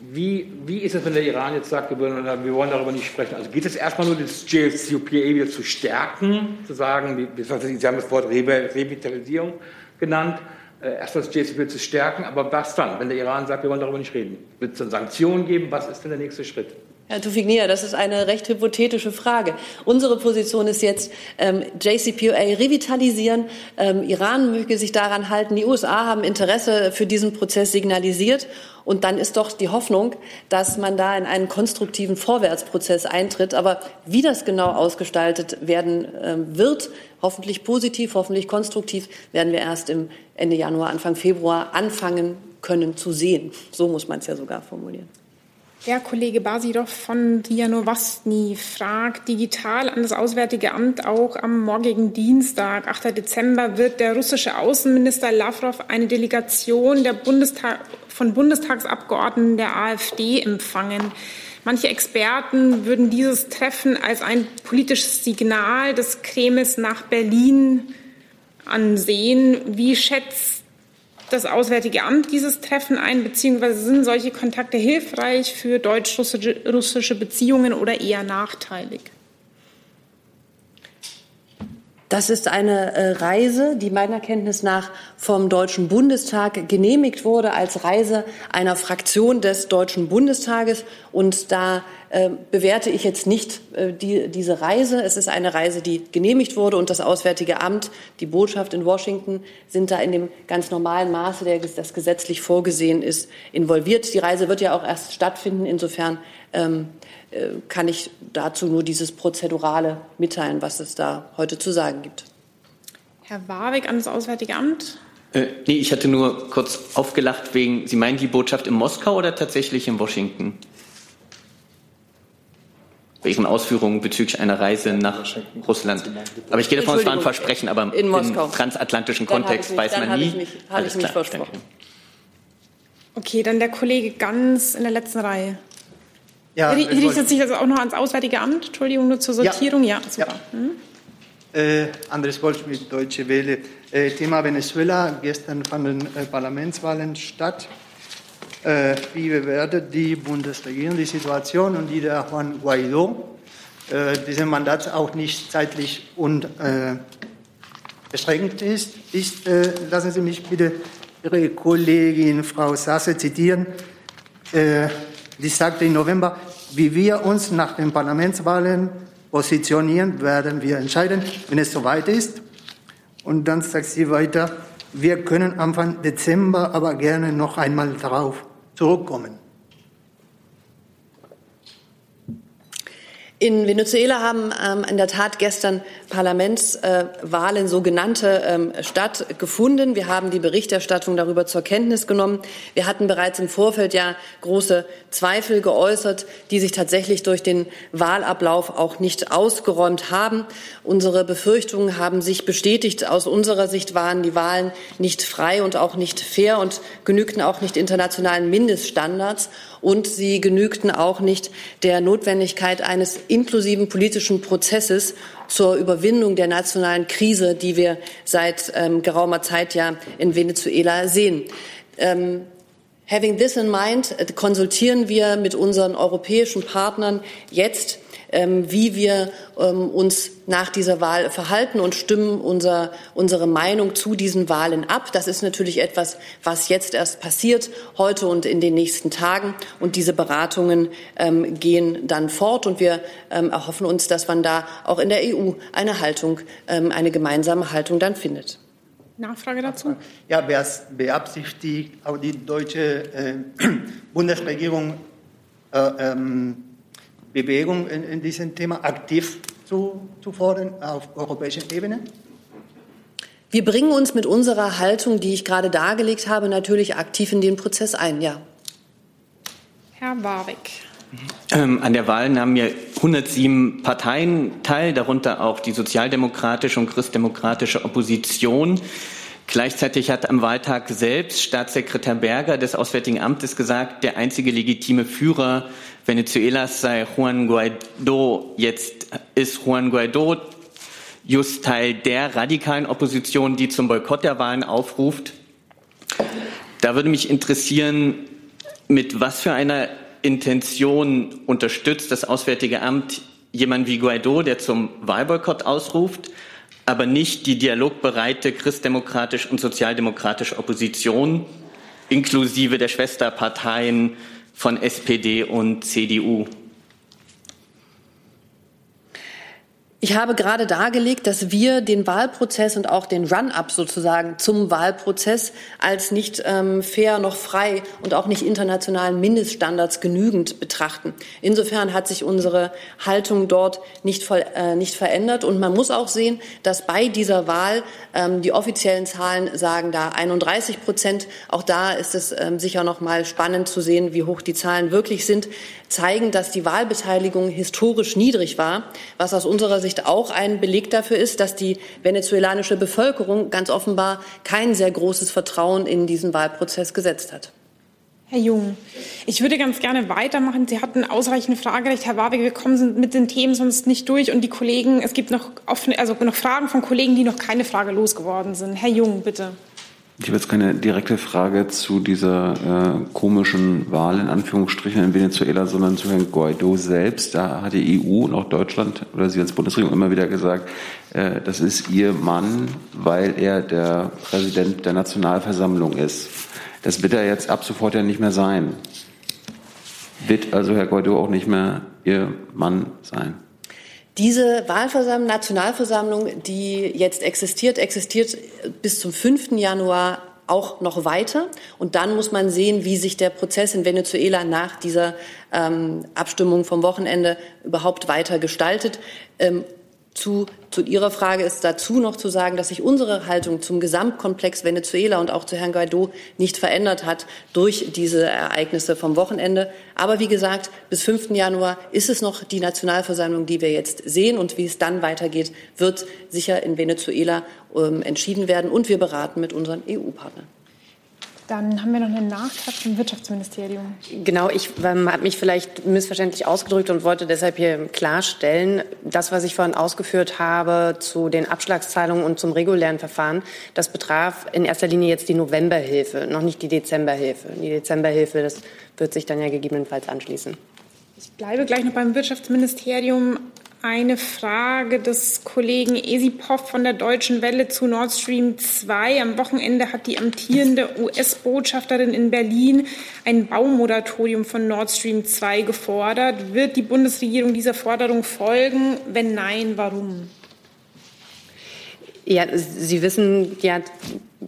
wie, wie ist es, wenn der Iran jetzt sagt, wir wollen darüber nicht sprechen? Also geht es erstmal nur, das JCPOA wieder zu stärken, zu sagen, Sie haben das Wort Revitalisierung genannt, äh, erstmal das JCPOA zu stärken, aber was dann, wenn der Iran sagt, wir wollen darüber nicht reden? Wird es dann Sanktionen geben? Was ist denn der nächste Schritt? Herr Tufignia, das ist eine recht hypothetische Frage. Unsere Position ist jetzt, ähm, JCPOA revitalisieren. Ähm, Iran möge sich daran halten. Die USA haben Interesse für diesen Prozess signalisiert. Und dann ist doch die Hoffnung, dass man da in einen konstruktiven Vorwärtsprozess eintritt. Aber wie das genau ausgestaltet werden ähm, wird, hoffentlich positiv, hoffentlich konstruktiv, werden wir erst im Ende Januar, Anfang Februar anfangen können zu sehen. So muss man es ja sogar formulieren. Der Kollege Basidov von RIA Novostny fragt digital an das Auswärtige Amt auch am morgigen Dienstag, 8. Dezember, wird der russische Außenminister Lavrov eine Delegation der Bundestag, von Bundestagsabgeordneten der AfD empfangen. Manche Experten würden dieses Treffen als ein politisches Signal des Kremls nach Berlin ansehen. Wie schätzt das Auswärtige Amt dieses Treffen ein, beziehungsweise sind solche Kontakte hilfreich für deutsch-russische Beziehungen oder eher nachteilig? Das ist eine äh, Reise, die meiner Kenntnis nach vom Deutschen Bundestag genehmigt wurde als Reise einer Fraktion des Deutschen Bundestages. Und da äh, bewerte ich jetzt nicht äh, die, diese Reise. Es ist eine Reise, die genehmigt wurde und das Auswärtige Amt, die Botschaft in Washington sind da in dem ganz normalen Maße, der das gesetzlich vorgesehen ist, involviert. Die Reise wird ja auch erst stattfinden. Insofern ähm, äh, kann ich dazu nur dieses Prozedurale mitteilen, was es da heute zu sagen gibt. Herr Warwick an das Auswärtige Amt. Äh, nee, ich hatte nur kurz aufgelacht wegen, Sie meinen die Botschaft in Moskau oder tatsächlich in Washington? Bei Ihren Ausführungen bezüglich einer Reise nach Russland. Aber ich gehe davon aus, es war ein Versprechen, aber im transatlantischen Dann Kontext mich, weiß man nie. Ich mich, habe ich mich klar, versprochen. danke. Okay, dann der Kollege ganz in der letzten Reihe. Ja, Ja, ich richtet wollte- sich das auch noch ans Auswärtige Amt? Entschuldigung, nur zur Ja. Sortierung? Ja, super. Mhm. Äh, Andres Goldschmidt, Deutsche Welle. Äh, Thema Venezuela. Gestern fanden äh, Parlamentswahlen statt. Äh, wie bewertet die Bundesregierung die Situation und die der Juan Guaido, äh, diesem Mandat auch nicht zeitlich und äh, beschränkt ist? ist äh, lassen Sie mich bitte Ihre Kollegin Frau Sasse zitieren. Äh, die sagte im November, wie wir uns nach den Parlamentswahlen positionieren, werden wir entscheiden, wenn es soweit ist. Und dann sagt sie weiter, wir können Anfang Dezember aber gerne noch einmal darauf zurückkommen. In Venezuela haben ähm, in der Tat gestern Parlamentswahlen, sogenannte, ähm, stattgefunden. Wir haben die Berichterstattung darüber zur Kenntnis genommen. Wir hatten bereits im Vorfeld ja große Zweifel geäußert, die sich tatsächlich durch den Wahlablauf auch nicht ausgeräumt haben. Unsere Befürchtungen haben sich bestätigt. Aus unserer Sicht waren die Wahlen nicht frei und auch nicht fair und genügten auch nicht internationalen Mindeststandards. Und sie genügten auch nicht der Notwendigkeit eines inklusiven politischen Prozesses zur Überwindung der nationalen Krise, die wir seit ähm, geraumer Zeit ja in Venezuela sehen. Ähm, Having this in mind, äh, konsultieren wir mit unseren europäischen Partnern jetzt, wie wir ähm, uns nach dieser Wahl verhalten und stimmen unser, unsere Meinung zu diesen Wahlen ab. Das ist natürlich etwas, was jetzt erst passiert, heute und in den nächsten Tagen. Und diese Beratungen ähm, gehen dann fort. Und wir ähm, erhoffen uns, dass man da auch in der EU eine Haltung, ähm, eine gemeinsame Haltung dann findet. Nachfrage dazu? Ja, wer es beabsichtigt, auch die deutsche äh, Bundesregierung äh, ähm, Bewegung in, in diesem Thema aktiv zu, zu fordern auf europäischer Ebene? Wir bringen uns mit unserer Haltung, die ich gerade dargelegt habe, natürlich aktiv in den Prozess ein, ja. Herr Warwick. Ähm, an der Wahl nahmen ja 107 Parteien teil, darunter auch die sozialdemokratische und christdemokratische Opposition. Gleichzeitig hat am Wahltag selbst Staatssekretär Berger des Auswärtigen Amtes gesagt, der einzige legitime Führer Venezuelas sei Juan Guaido. Jetzt ist Juan Guaido just Teil der radikalen Opposition, die zum Boykott der Wahlen aufruft. Da würde mich interessieren, mit was für einer Intention unterstützt das Auswärtige Amt jemanden wie Guaido, der zum Wahlboykott ausruft, aber nicht die dialogbereite christdemokratisch und sozialdemokratische Opposition, inklusive der Schwesterparteien von SPD und CDU. Ich habe gerade dargelegt, dass wir den Wahlprozess und auch den Run-up sozusagen zum Wahlprozess als nicht ähm, fair noch frei und auch nicht internationalen Mindeststandards genügend betrachten. Insofern hat sich unsere Haltung dort nicht, voll, äh, nicht verändert. Und man muss auch sehen, dass bei dieser Wahl ähm, die offiziellen Zahlen sagen da 31 Prozent. Auch da ist es ähm, sicher noch mal spannend zu sehen, wie hoch die Zahlen wirklich sind zeigen, dass die Wahlbeteiligung historisch niedrig war, was aus unserer Sicht auch ein Beleg dafür ist, dass die venezuelanische Bevölkerung ganz offenbar kein sehr großes Vertrauen in diesen Wahlprozess gesetzt hat. Herr Jung, ich würde ganz gerne weitermachen. Sie hatten ausreichend Fragerecht. Herr Warwick, wir kommen mit den Themen sonst nicht durch. Und die Kollegen, es gibt noch, offene, also noch Fragen von Kollegen, die noch keine Frage losgeworden sind. Herr Jung, bitte. Ich habe jetzt keine direkte Frage zu dieser äh, komischen Wahl in Anführungsstrichen in Venezuela, sondern zu Herrn Guaido selbst. Da hat die EU und auch Deutschland oder Sie als Bundesregierung immer wieder gesagt, äh, das ist Ihr Mann, weil er der Präsident der Nationalversammlung ist. Das wird er jetzt ab sofort ja nicht mehr sein. Wird also Herr Guaido auch nicht mehr Ihr Mann sein? Diese Wahlversammlung, Nationalversammlung, die jetzt existiert, existiert bis zum 5. Januar auch noch weiter. Und dann muss man sehen, wie sich der Prozess in Venezuela nach dieser ähm, Abstimmung vom Wochenende überhaupt weiter gestaltet. Ähm, zu, zu Ihrer Frage ist dazu noch zu sagen, dass sich unsere Haltung zum Gesamtkomplex Venezuela und auch zu Herrn Guaido nicht verändert hat durch diese Ereignisse vom Wochenende. Aber wie gesagt, bis 5. Januar ist es noch die Nationalversammlung, die wir jetzt sehen. Und wie es dann weitergeht, wird sicher in Venezuela ähm, entschieden werden. Und wir beraten mit unseren EU-Partnern. Dann haben wir noch einen Nachtrag vom Wirtschaftsministerium. Genau, ich ähm, habe mich vielleicht missverständlich ausgedrückt und wollte deshalb hier klarstellen, das, was ich vorhin ausgeführt habe zu den Abschlagszahlungen und zum regulären Verfahren, das betraf in erster Linie jetzt die Novemberhilfe, noch nicht die Dezemberhilfe. Die Dezemberhilfe, das wird sich dann ja gegebenenfalls anschließen. Ich bleibe gleich noch beim Wirtschaftsministerium eine Frage des Kollegen Esipov von der Deutschen Welle zu Nord Stream 2. Am Wochenende hat die amtierende US-Botschafterin in Berlin ein Baumoratorium von Nord Stream 2 gefordert. Wird die Bundesregierung dieser Forderung folgen? Wenn nein, warum? Ja, Sie wissen ja,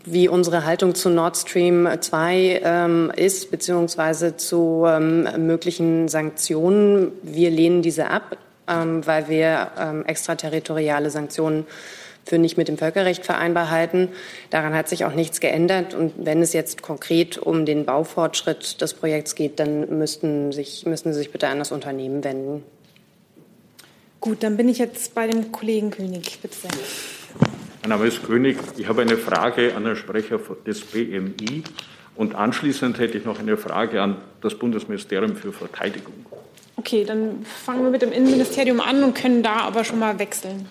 wie unsere Haltung zu Nord Stream 2 ähm, ist, beziehungsweise zu ähm, möglichen Sanktionen. Wir lehnen diese ab ähm, weil wir ähm, extraterritoriale Sanktionen für nicht mit dem Völkerrecht vereinbar halten. Daran hat sich auch nichts geändert. Und wenn es jetzt konkret um den Baufortschritt des Projekts geht, dann müssten, sich, müssten Sie sich bitte an das Unternehmen wenden. Gut, dann bin ich jetzt bei dem Kollegen König. Bitte sehr. Mein Name ist König. Ich habe eine Frage an den Sprecher des BMI. Und anschließend hätte ich noch eine Frage an das Bundesministerium für Verteidigung. Okay, dann fangen wir mit dem Innenministerium an und können da aber schon mal wechseln.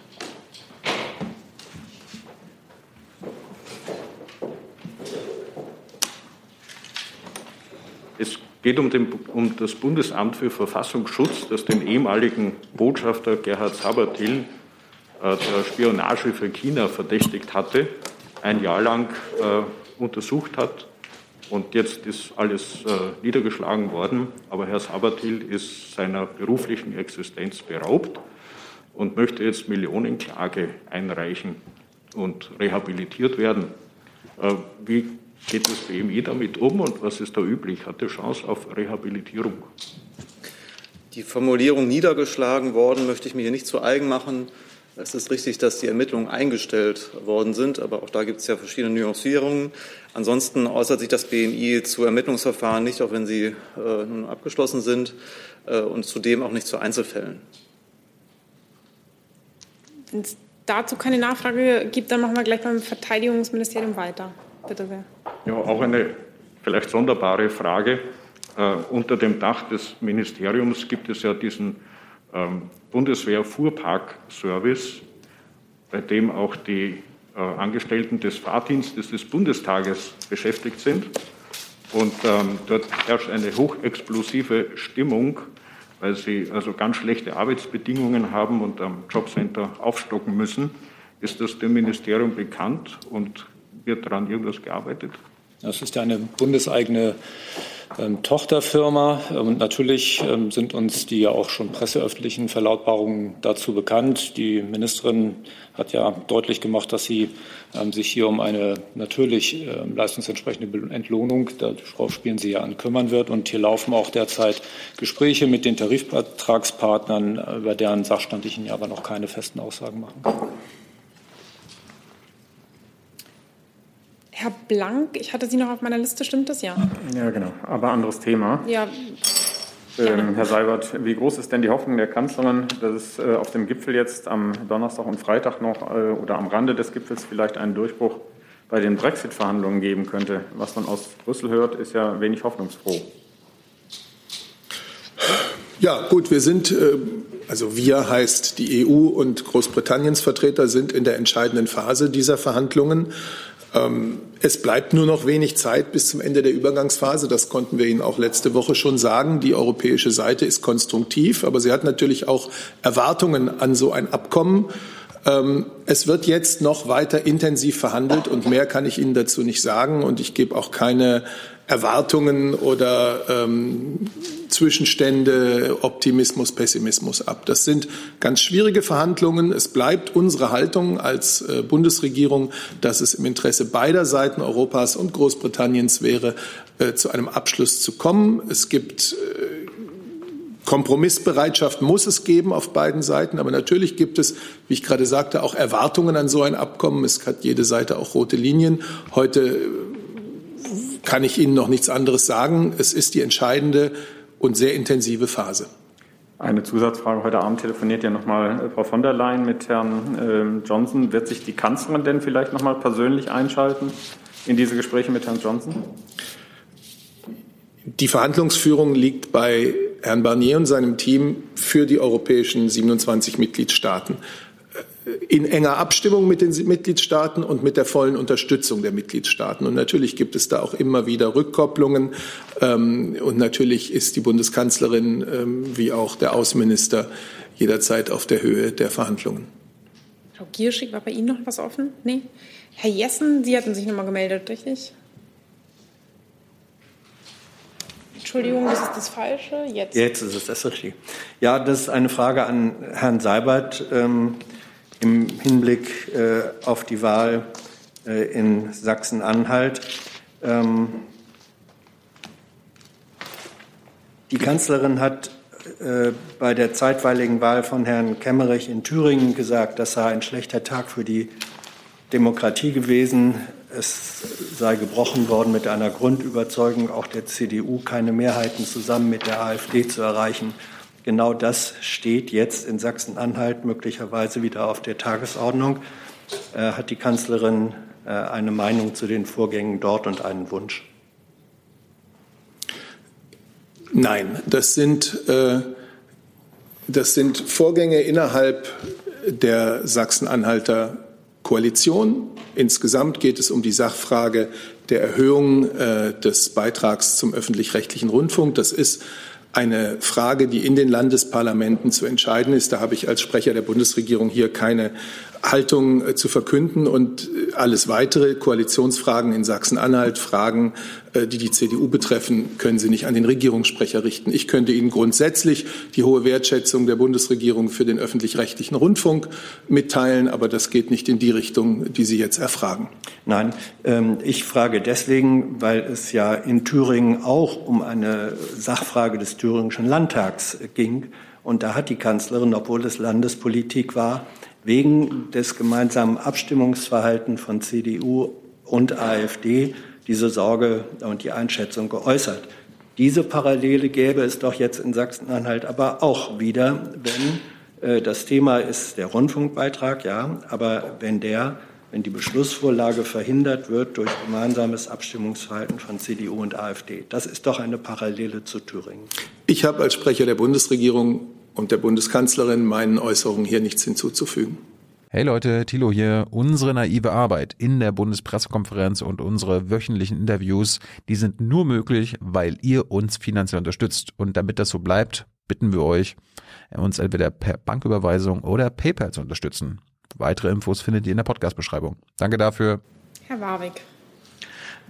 Es geht um, den, um, das Bundesamt für Verfassungsschutz, das den ehemaligen Botschafter Gerhard Sabatil äh, der Spionage für China verdächtigt hatte, ein Jahr lang äh, untersucht hat und jetzt ist alles äh, niedergeschlagen worden. Aber Herr Sabatil ist seiner beruflichen Existenz beraubt und möchte jetzt Millionenklage einreichen und rehabilitiert werden. Äh, wie geht das BMI damit um und was ist da üblich? Hat er Chance auf Rehabilitierung? Die Formulierung niedergeschlagen worden möchte ich mir hier nicht zu eigen machen. Es ist richtig, dass die Ermittlungen eingestellt worden sind, aber auch da gibt es ja verschiedene Nuancierungen. Ansonsten äußert sich das BMI zu Ermittlungsverfahren nicht, auch wenn sie äh, nun abgeschlossen sind, äh, und zudem auch nicht zu Einzelfällen. Wenn es dazu keine Nachfrage gibt, dann machen wir gleich beim Verteidigungsministerium weiter. Bitte sehr. Ja, auch eine vielleicht sonderbare Frage. Äh, unter dem Dach des Ministeriums gibt es ja diesen ähm, Bundeswehr-Fuhrpark-Service, bei dem auch die äh, Angestellten des Fahrdienstes des Bundestages beschäftigt sind. Und ähm, dort herrscht eine hochexplosive Stimmung, weil sie also ganz schlechte Arbeitsbedingungen haben und am Jobcenter aufstocken müssen. Ist das dem Ministerium bekannt und wird daran irgendwas gearbeitet? Das ist ja eine bundeseigene ähm, Tochterfirma. Und natürlich ähm, sind uns die ja auch schon presseöffentlichen Verlautbarungen dazu bekannt. Die Ministerin hat ja deutlich gemacht, dass sie ähm, sich hier um eine natürlich ähm, leistungsentsprechende Entlohnung, darauf spielen Sie ja an, kümmern wird. Und hier laufen auch derzeit Gespräche mit den Tarifvertragspartnern, äh, über deren Sachstand ich Ihnen aber noch keine festen Aussagen machen kann. Herr Blank, ich hatte Sie noch auf meiner Liste, stimmt das? Ja. Ja, genau. Aber anderes Thema. Ja. Ähm, Herr Seibert, wie groß ist denn die Hoffnung der Kanzlerin, dass es äh, auf dem Gipfel jetzt am Donnerstag und Freitag noch äh, oder am Rande des Gipfels vielleicht einen Durchbruch bei den Brexit-Verhandlungen geben könnte? Was man aus Brüssel hört, ist ja wenig hoffnungsfroh. Ja, gut, wir sind, äh, also wir heißt die EU und Großbritanniens Vertreter sind in der entscheidenden Phase dieser Verhandlungen. Ähm, es bleibt nur noch wenig Zeit bis zum Ende der Übergangsphase. Das konnten wir Ihnen auch letzte Woche schon sagen. Die europäische Seite ist konstruktiv, aber sie hat natürlich auch Erwartungen an so ein Abkommen. Ähm, es wird jetzt noch weiter intensiv verhandelt und mehr kann ich Ihnen dazu nicht sagen. Und ich gebe auch keine Erwartungen oder ähm, Zwischenstände, Optimismus, Pessimismus ab. Das sind ganz schwierige Verhandlungen. Es bleibt unsere Haltung als äh, Bundesregierung, dass es im Interesse beider Seiten Europas und Großbritanniens wäre, äh, zu einem Abschluss zu kommen. Es gibt äh, Kompromissbereitschaft muss es geben auf beiden Seiten, aber natürlich gibt es, wie ich gerade sagte, auch Erwartungen an so ein Abkommen. Es hat jede Seite auch rote Linien. Heute kann ich Ihnen noch nichts anderes sagen. Es ist die entscheidende und sehr intensive Phase. Eine Zusatzfrage. Heute Abend telefoniert ja nochmal äh, Frau von der Leyen mit Herrn äh, Johnson. Wird sich die Kanzlerin denn vielleicht nochmal persönlich einschalten in diese Gespräche mit Herrn Johnson? Die Verhandlungsführung liegt bei Herrn Barnier und seinem Team für die europäischen 27 Mitgliedstaaten in enger Abstimmung mit den Mitgliedstaaten und mit der vollen Unterstützung der Mitgliedstaaten. Und natürlich gibt es da auch immer wieder Rückkopplungen. Ähm, und natürlich ist die Bundeskanzlerin ähm, wie auch der Außenminister jederzeit auf der Höhe der Verhandlungen. Frau Gierschig, war bei Ihnen noch was offen? Nee? Herr Jessen, Sie hatten sich noch mal gemeldet, richtig? Entschuldigung, das ist das Falsche. Jetzt. Jetzt ist es das Richtige. Ja, das ist eine Frage an Herrn Seibert. Ähm, im Hinblick äh, auf die Wahl äh, in Sachsen-Anhalt. Ähm, die Kanzlerin hat äh, bei der zeitweiligen Wahl von Herrn Kemmerich in Thüringen gesagt, das sei ein schlechter Tag für die Demokratie gewesen. Es sei gebrochen worden mit einer Grundüberzeugung auch der CDU, keine Mehrheiten zusammen mit der AfD zu erreichen. Genau das steht jetzt in Sachsen-Anhalt möglicherweise wieder auf der Tagesordnung. Äh, hat die Kanzlerin äh, eine Meinung zu den Vorgängen dort und einen Wunsch? Nein, das sind, äh, das sind Vorgänge innerhalb der Sachsen-Anhalter Koalition. Insgesamt geht es um die Sachfrage der Erhöhung äh, des Beitrags zum öffentlich-rechtlichen Rundfunk. Das ist eine Frage, die in den Landesparlamenten zu entscheiden ist. Da habe ich als Sprecher der Bundesregierung hier keine Haltung äh, zu verkünden und äh, alles weitere Koalitionsfragen in Sachsen-Anhalt, Fragen, äh, die die CDU betreffen, können Sie nicht an den Regierungssprecher richten. Ich könnte Ihnen grundsätzlich die hohe Wertschätzung der Bundesregierung für den öffentlich-rechtlichen Rundfunk mitteilen, aber das geht nicht in die Richtung, die Sie jetzt erfragen. Nein, ähm, ich frage deswegen, weil es ja in Thüringen auch um eine Sachfrage des thüringischen Landtags ging. Und da hat die Kanzlerin, obwohl es Landespolitik war, wegen des gemeinsamen Abstimmungsverhaltens von CDU und AfD diese Sorge und die Einschätzung geäußert. Diese Parallele gäbe es doch jetzt in Sachsen-Anhalt aber auch wieder, wenn äh, das Thema ist der Rundfunkbeitrag, ja, aber wenn der, wenn die Beschlussvorlage verhindert wird durch gemeinsames Abstimmungsverhalten von CDU und AfD. Das ist doch eine Parallele zu Thüringen. Ich habe als Sprecher der Bundesregierung und der Bundeskanzlerin meinen Äußerungen hier nichts hinzuzufügen. Hey Leute, Thilo hier. Unsere naive Arbeit in der Bundespressekonferenz und unsere wöchentlichen Interviews, die sind nur möglich, weil ihr uns finanziell unterstützt. Und damit das so bleibt, bitten wir euch, uns entweder per Banküberweisung oder PayPal zu unterstützen. Weitere Infos findet ihr in der Podcast-Beschreibung. Danke dafür. Herr Warwick.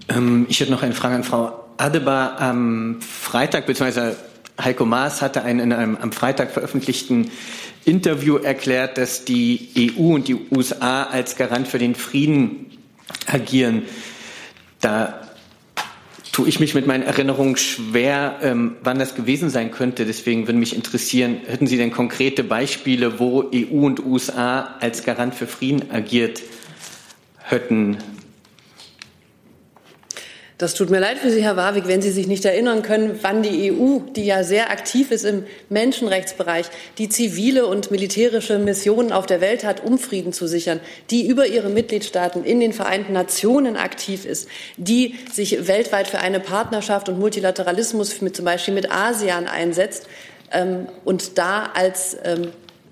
Ähm, ich hätte noch eine Frage an Frau Adebar. Am Freitag bzw. Heiko Maas hatte einen in einem am Freitag veröffentlichten Interview erklärt, dass die EU und die USA als Garant für den Frieden agieren. Da tue ich mich mit meinen Erinnerungen schwer, ähm, wann das gewesen sein könnte. Deswegen würde mich interessieren, hätten Sie denn konkrete Beispiele, wo EU und USA als Garant für Frieden agiert hätten? Das tut mir leid für Sie, Herr Warwick, wenn Sie sich nicht erinnern können, wann die EU, die ja sehr aktiv ist im Menschenrechtsbereich, die zivile und militärische Missionen auf der Welt hat, um Frieden zu sichern, die über ihre Mitgliedstaaten in den Vereinten Nationen aktiv ist, die sich weltweit für eine Partnerschaft und Multilateralismus mit, zum Beispiel mit ASEAN einsetzt ähm, und da als ähm,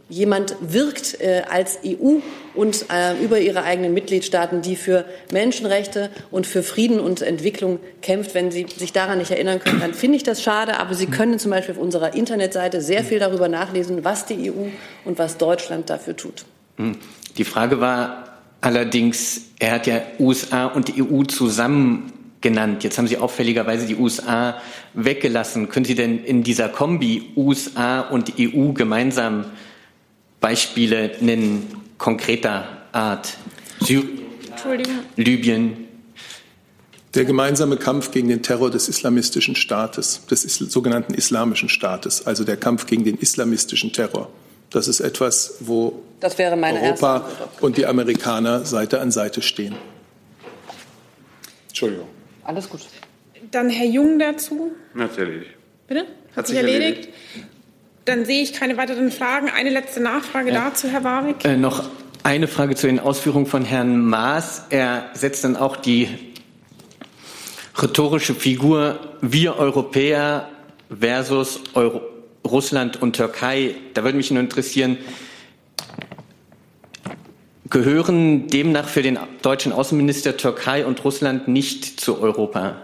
jemand wirkt äh, als EU und äh, über ihre eigenen Mitgliedstaaten, die für Menschenrechte und für Frieden und Entwicklung kämpft. Wenn Sie sich daran nicht erinnern können, dann finde ich das schade. Aber Sie können zum Beispiel auf unserer Internetseite sehr viel darüber nachlesen, was die EU und was Deutschland dafür tut. Hm. Die Frage war allerdings, er hat ja USA und die EU zusammen genannt. Jetzt haben Sie auffälligerweise die USA weggelassen. Können Sie denn in dieser Kombi USA und EU gemeinsam Beispiele nennen, konkreter Art? Syrien, Libyen. Der gemeinsame Kampf gegen den Terror des islamistischen Staates, des sogenannten islamischen Staates, also der Kampf gegen den islamistischen Terror. Das ist etwas, wo Europa und die Amerikaner Seite an Seite stehen. Entschuldigung. Alles gut. Dann Herr Jung dazu. Natürlich. Bitte? Hat, Hat sich erledigt? erledigt? Dann sehe ich keine weiteren Fragen. Eine letzte Nachfrage ja. dazu, Herr Warwick. Äh, noch eine Frage zu den Ausführungen von Herrn Maas. Er setzt dann auch die rhetorische Figur wir Europäer versus Euro Russland und Türkei. Da würde mich nur interessieren, gehören demnach für den deutschen Außenminister Türkei und Russland nicht zu Europa?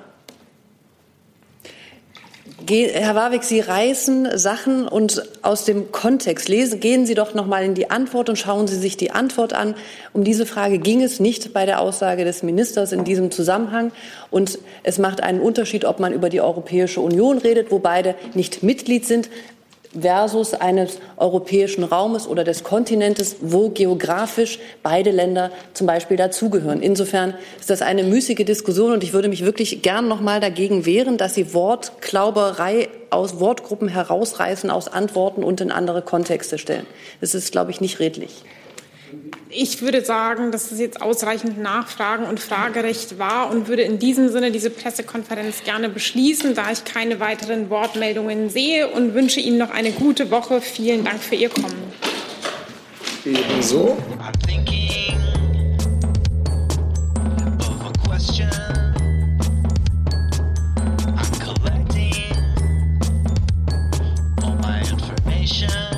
Herr Warwick, Sie reißen Sachen und aus dem Kontext lesen. Gehen Sie doch noch mal in die Antwort und schauen Sie sich die Antwort an. Um diese Frage ging es nicht bei der Aussage des Ministers in diesem Zusammenhang. Und es macht einen Unterschied, ob man über die Europäische Union redet, wo beide nicht Mitglied sind versus eines europäischen Raumes oder des Kontinentes, wo geografisch beide Länder zum Beispiel dazugehören. Insofern ist das eine müßige Diskussion und ich würde mich wirklich gern noch mal dagegen wehren, dass Sie Wortklauberei aus Wortgruppen herausreißen, aus Antworten und in andere Kontexte stellen. Das ist, glaube ich, nicht redlich. Ich würde sagen, dass es jetzt ausreichend Nachfragen und Fragerecht war und würde in diesem Sinne diese Pressekonferenz gerne beschließen, da ich keine weiteren Wortmeldungen sehe und wünsche Ihnen noch eine gute Woche. Vielen Dank für Ihr Kommen. Ebenso. information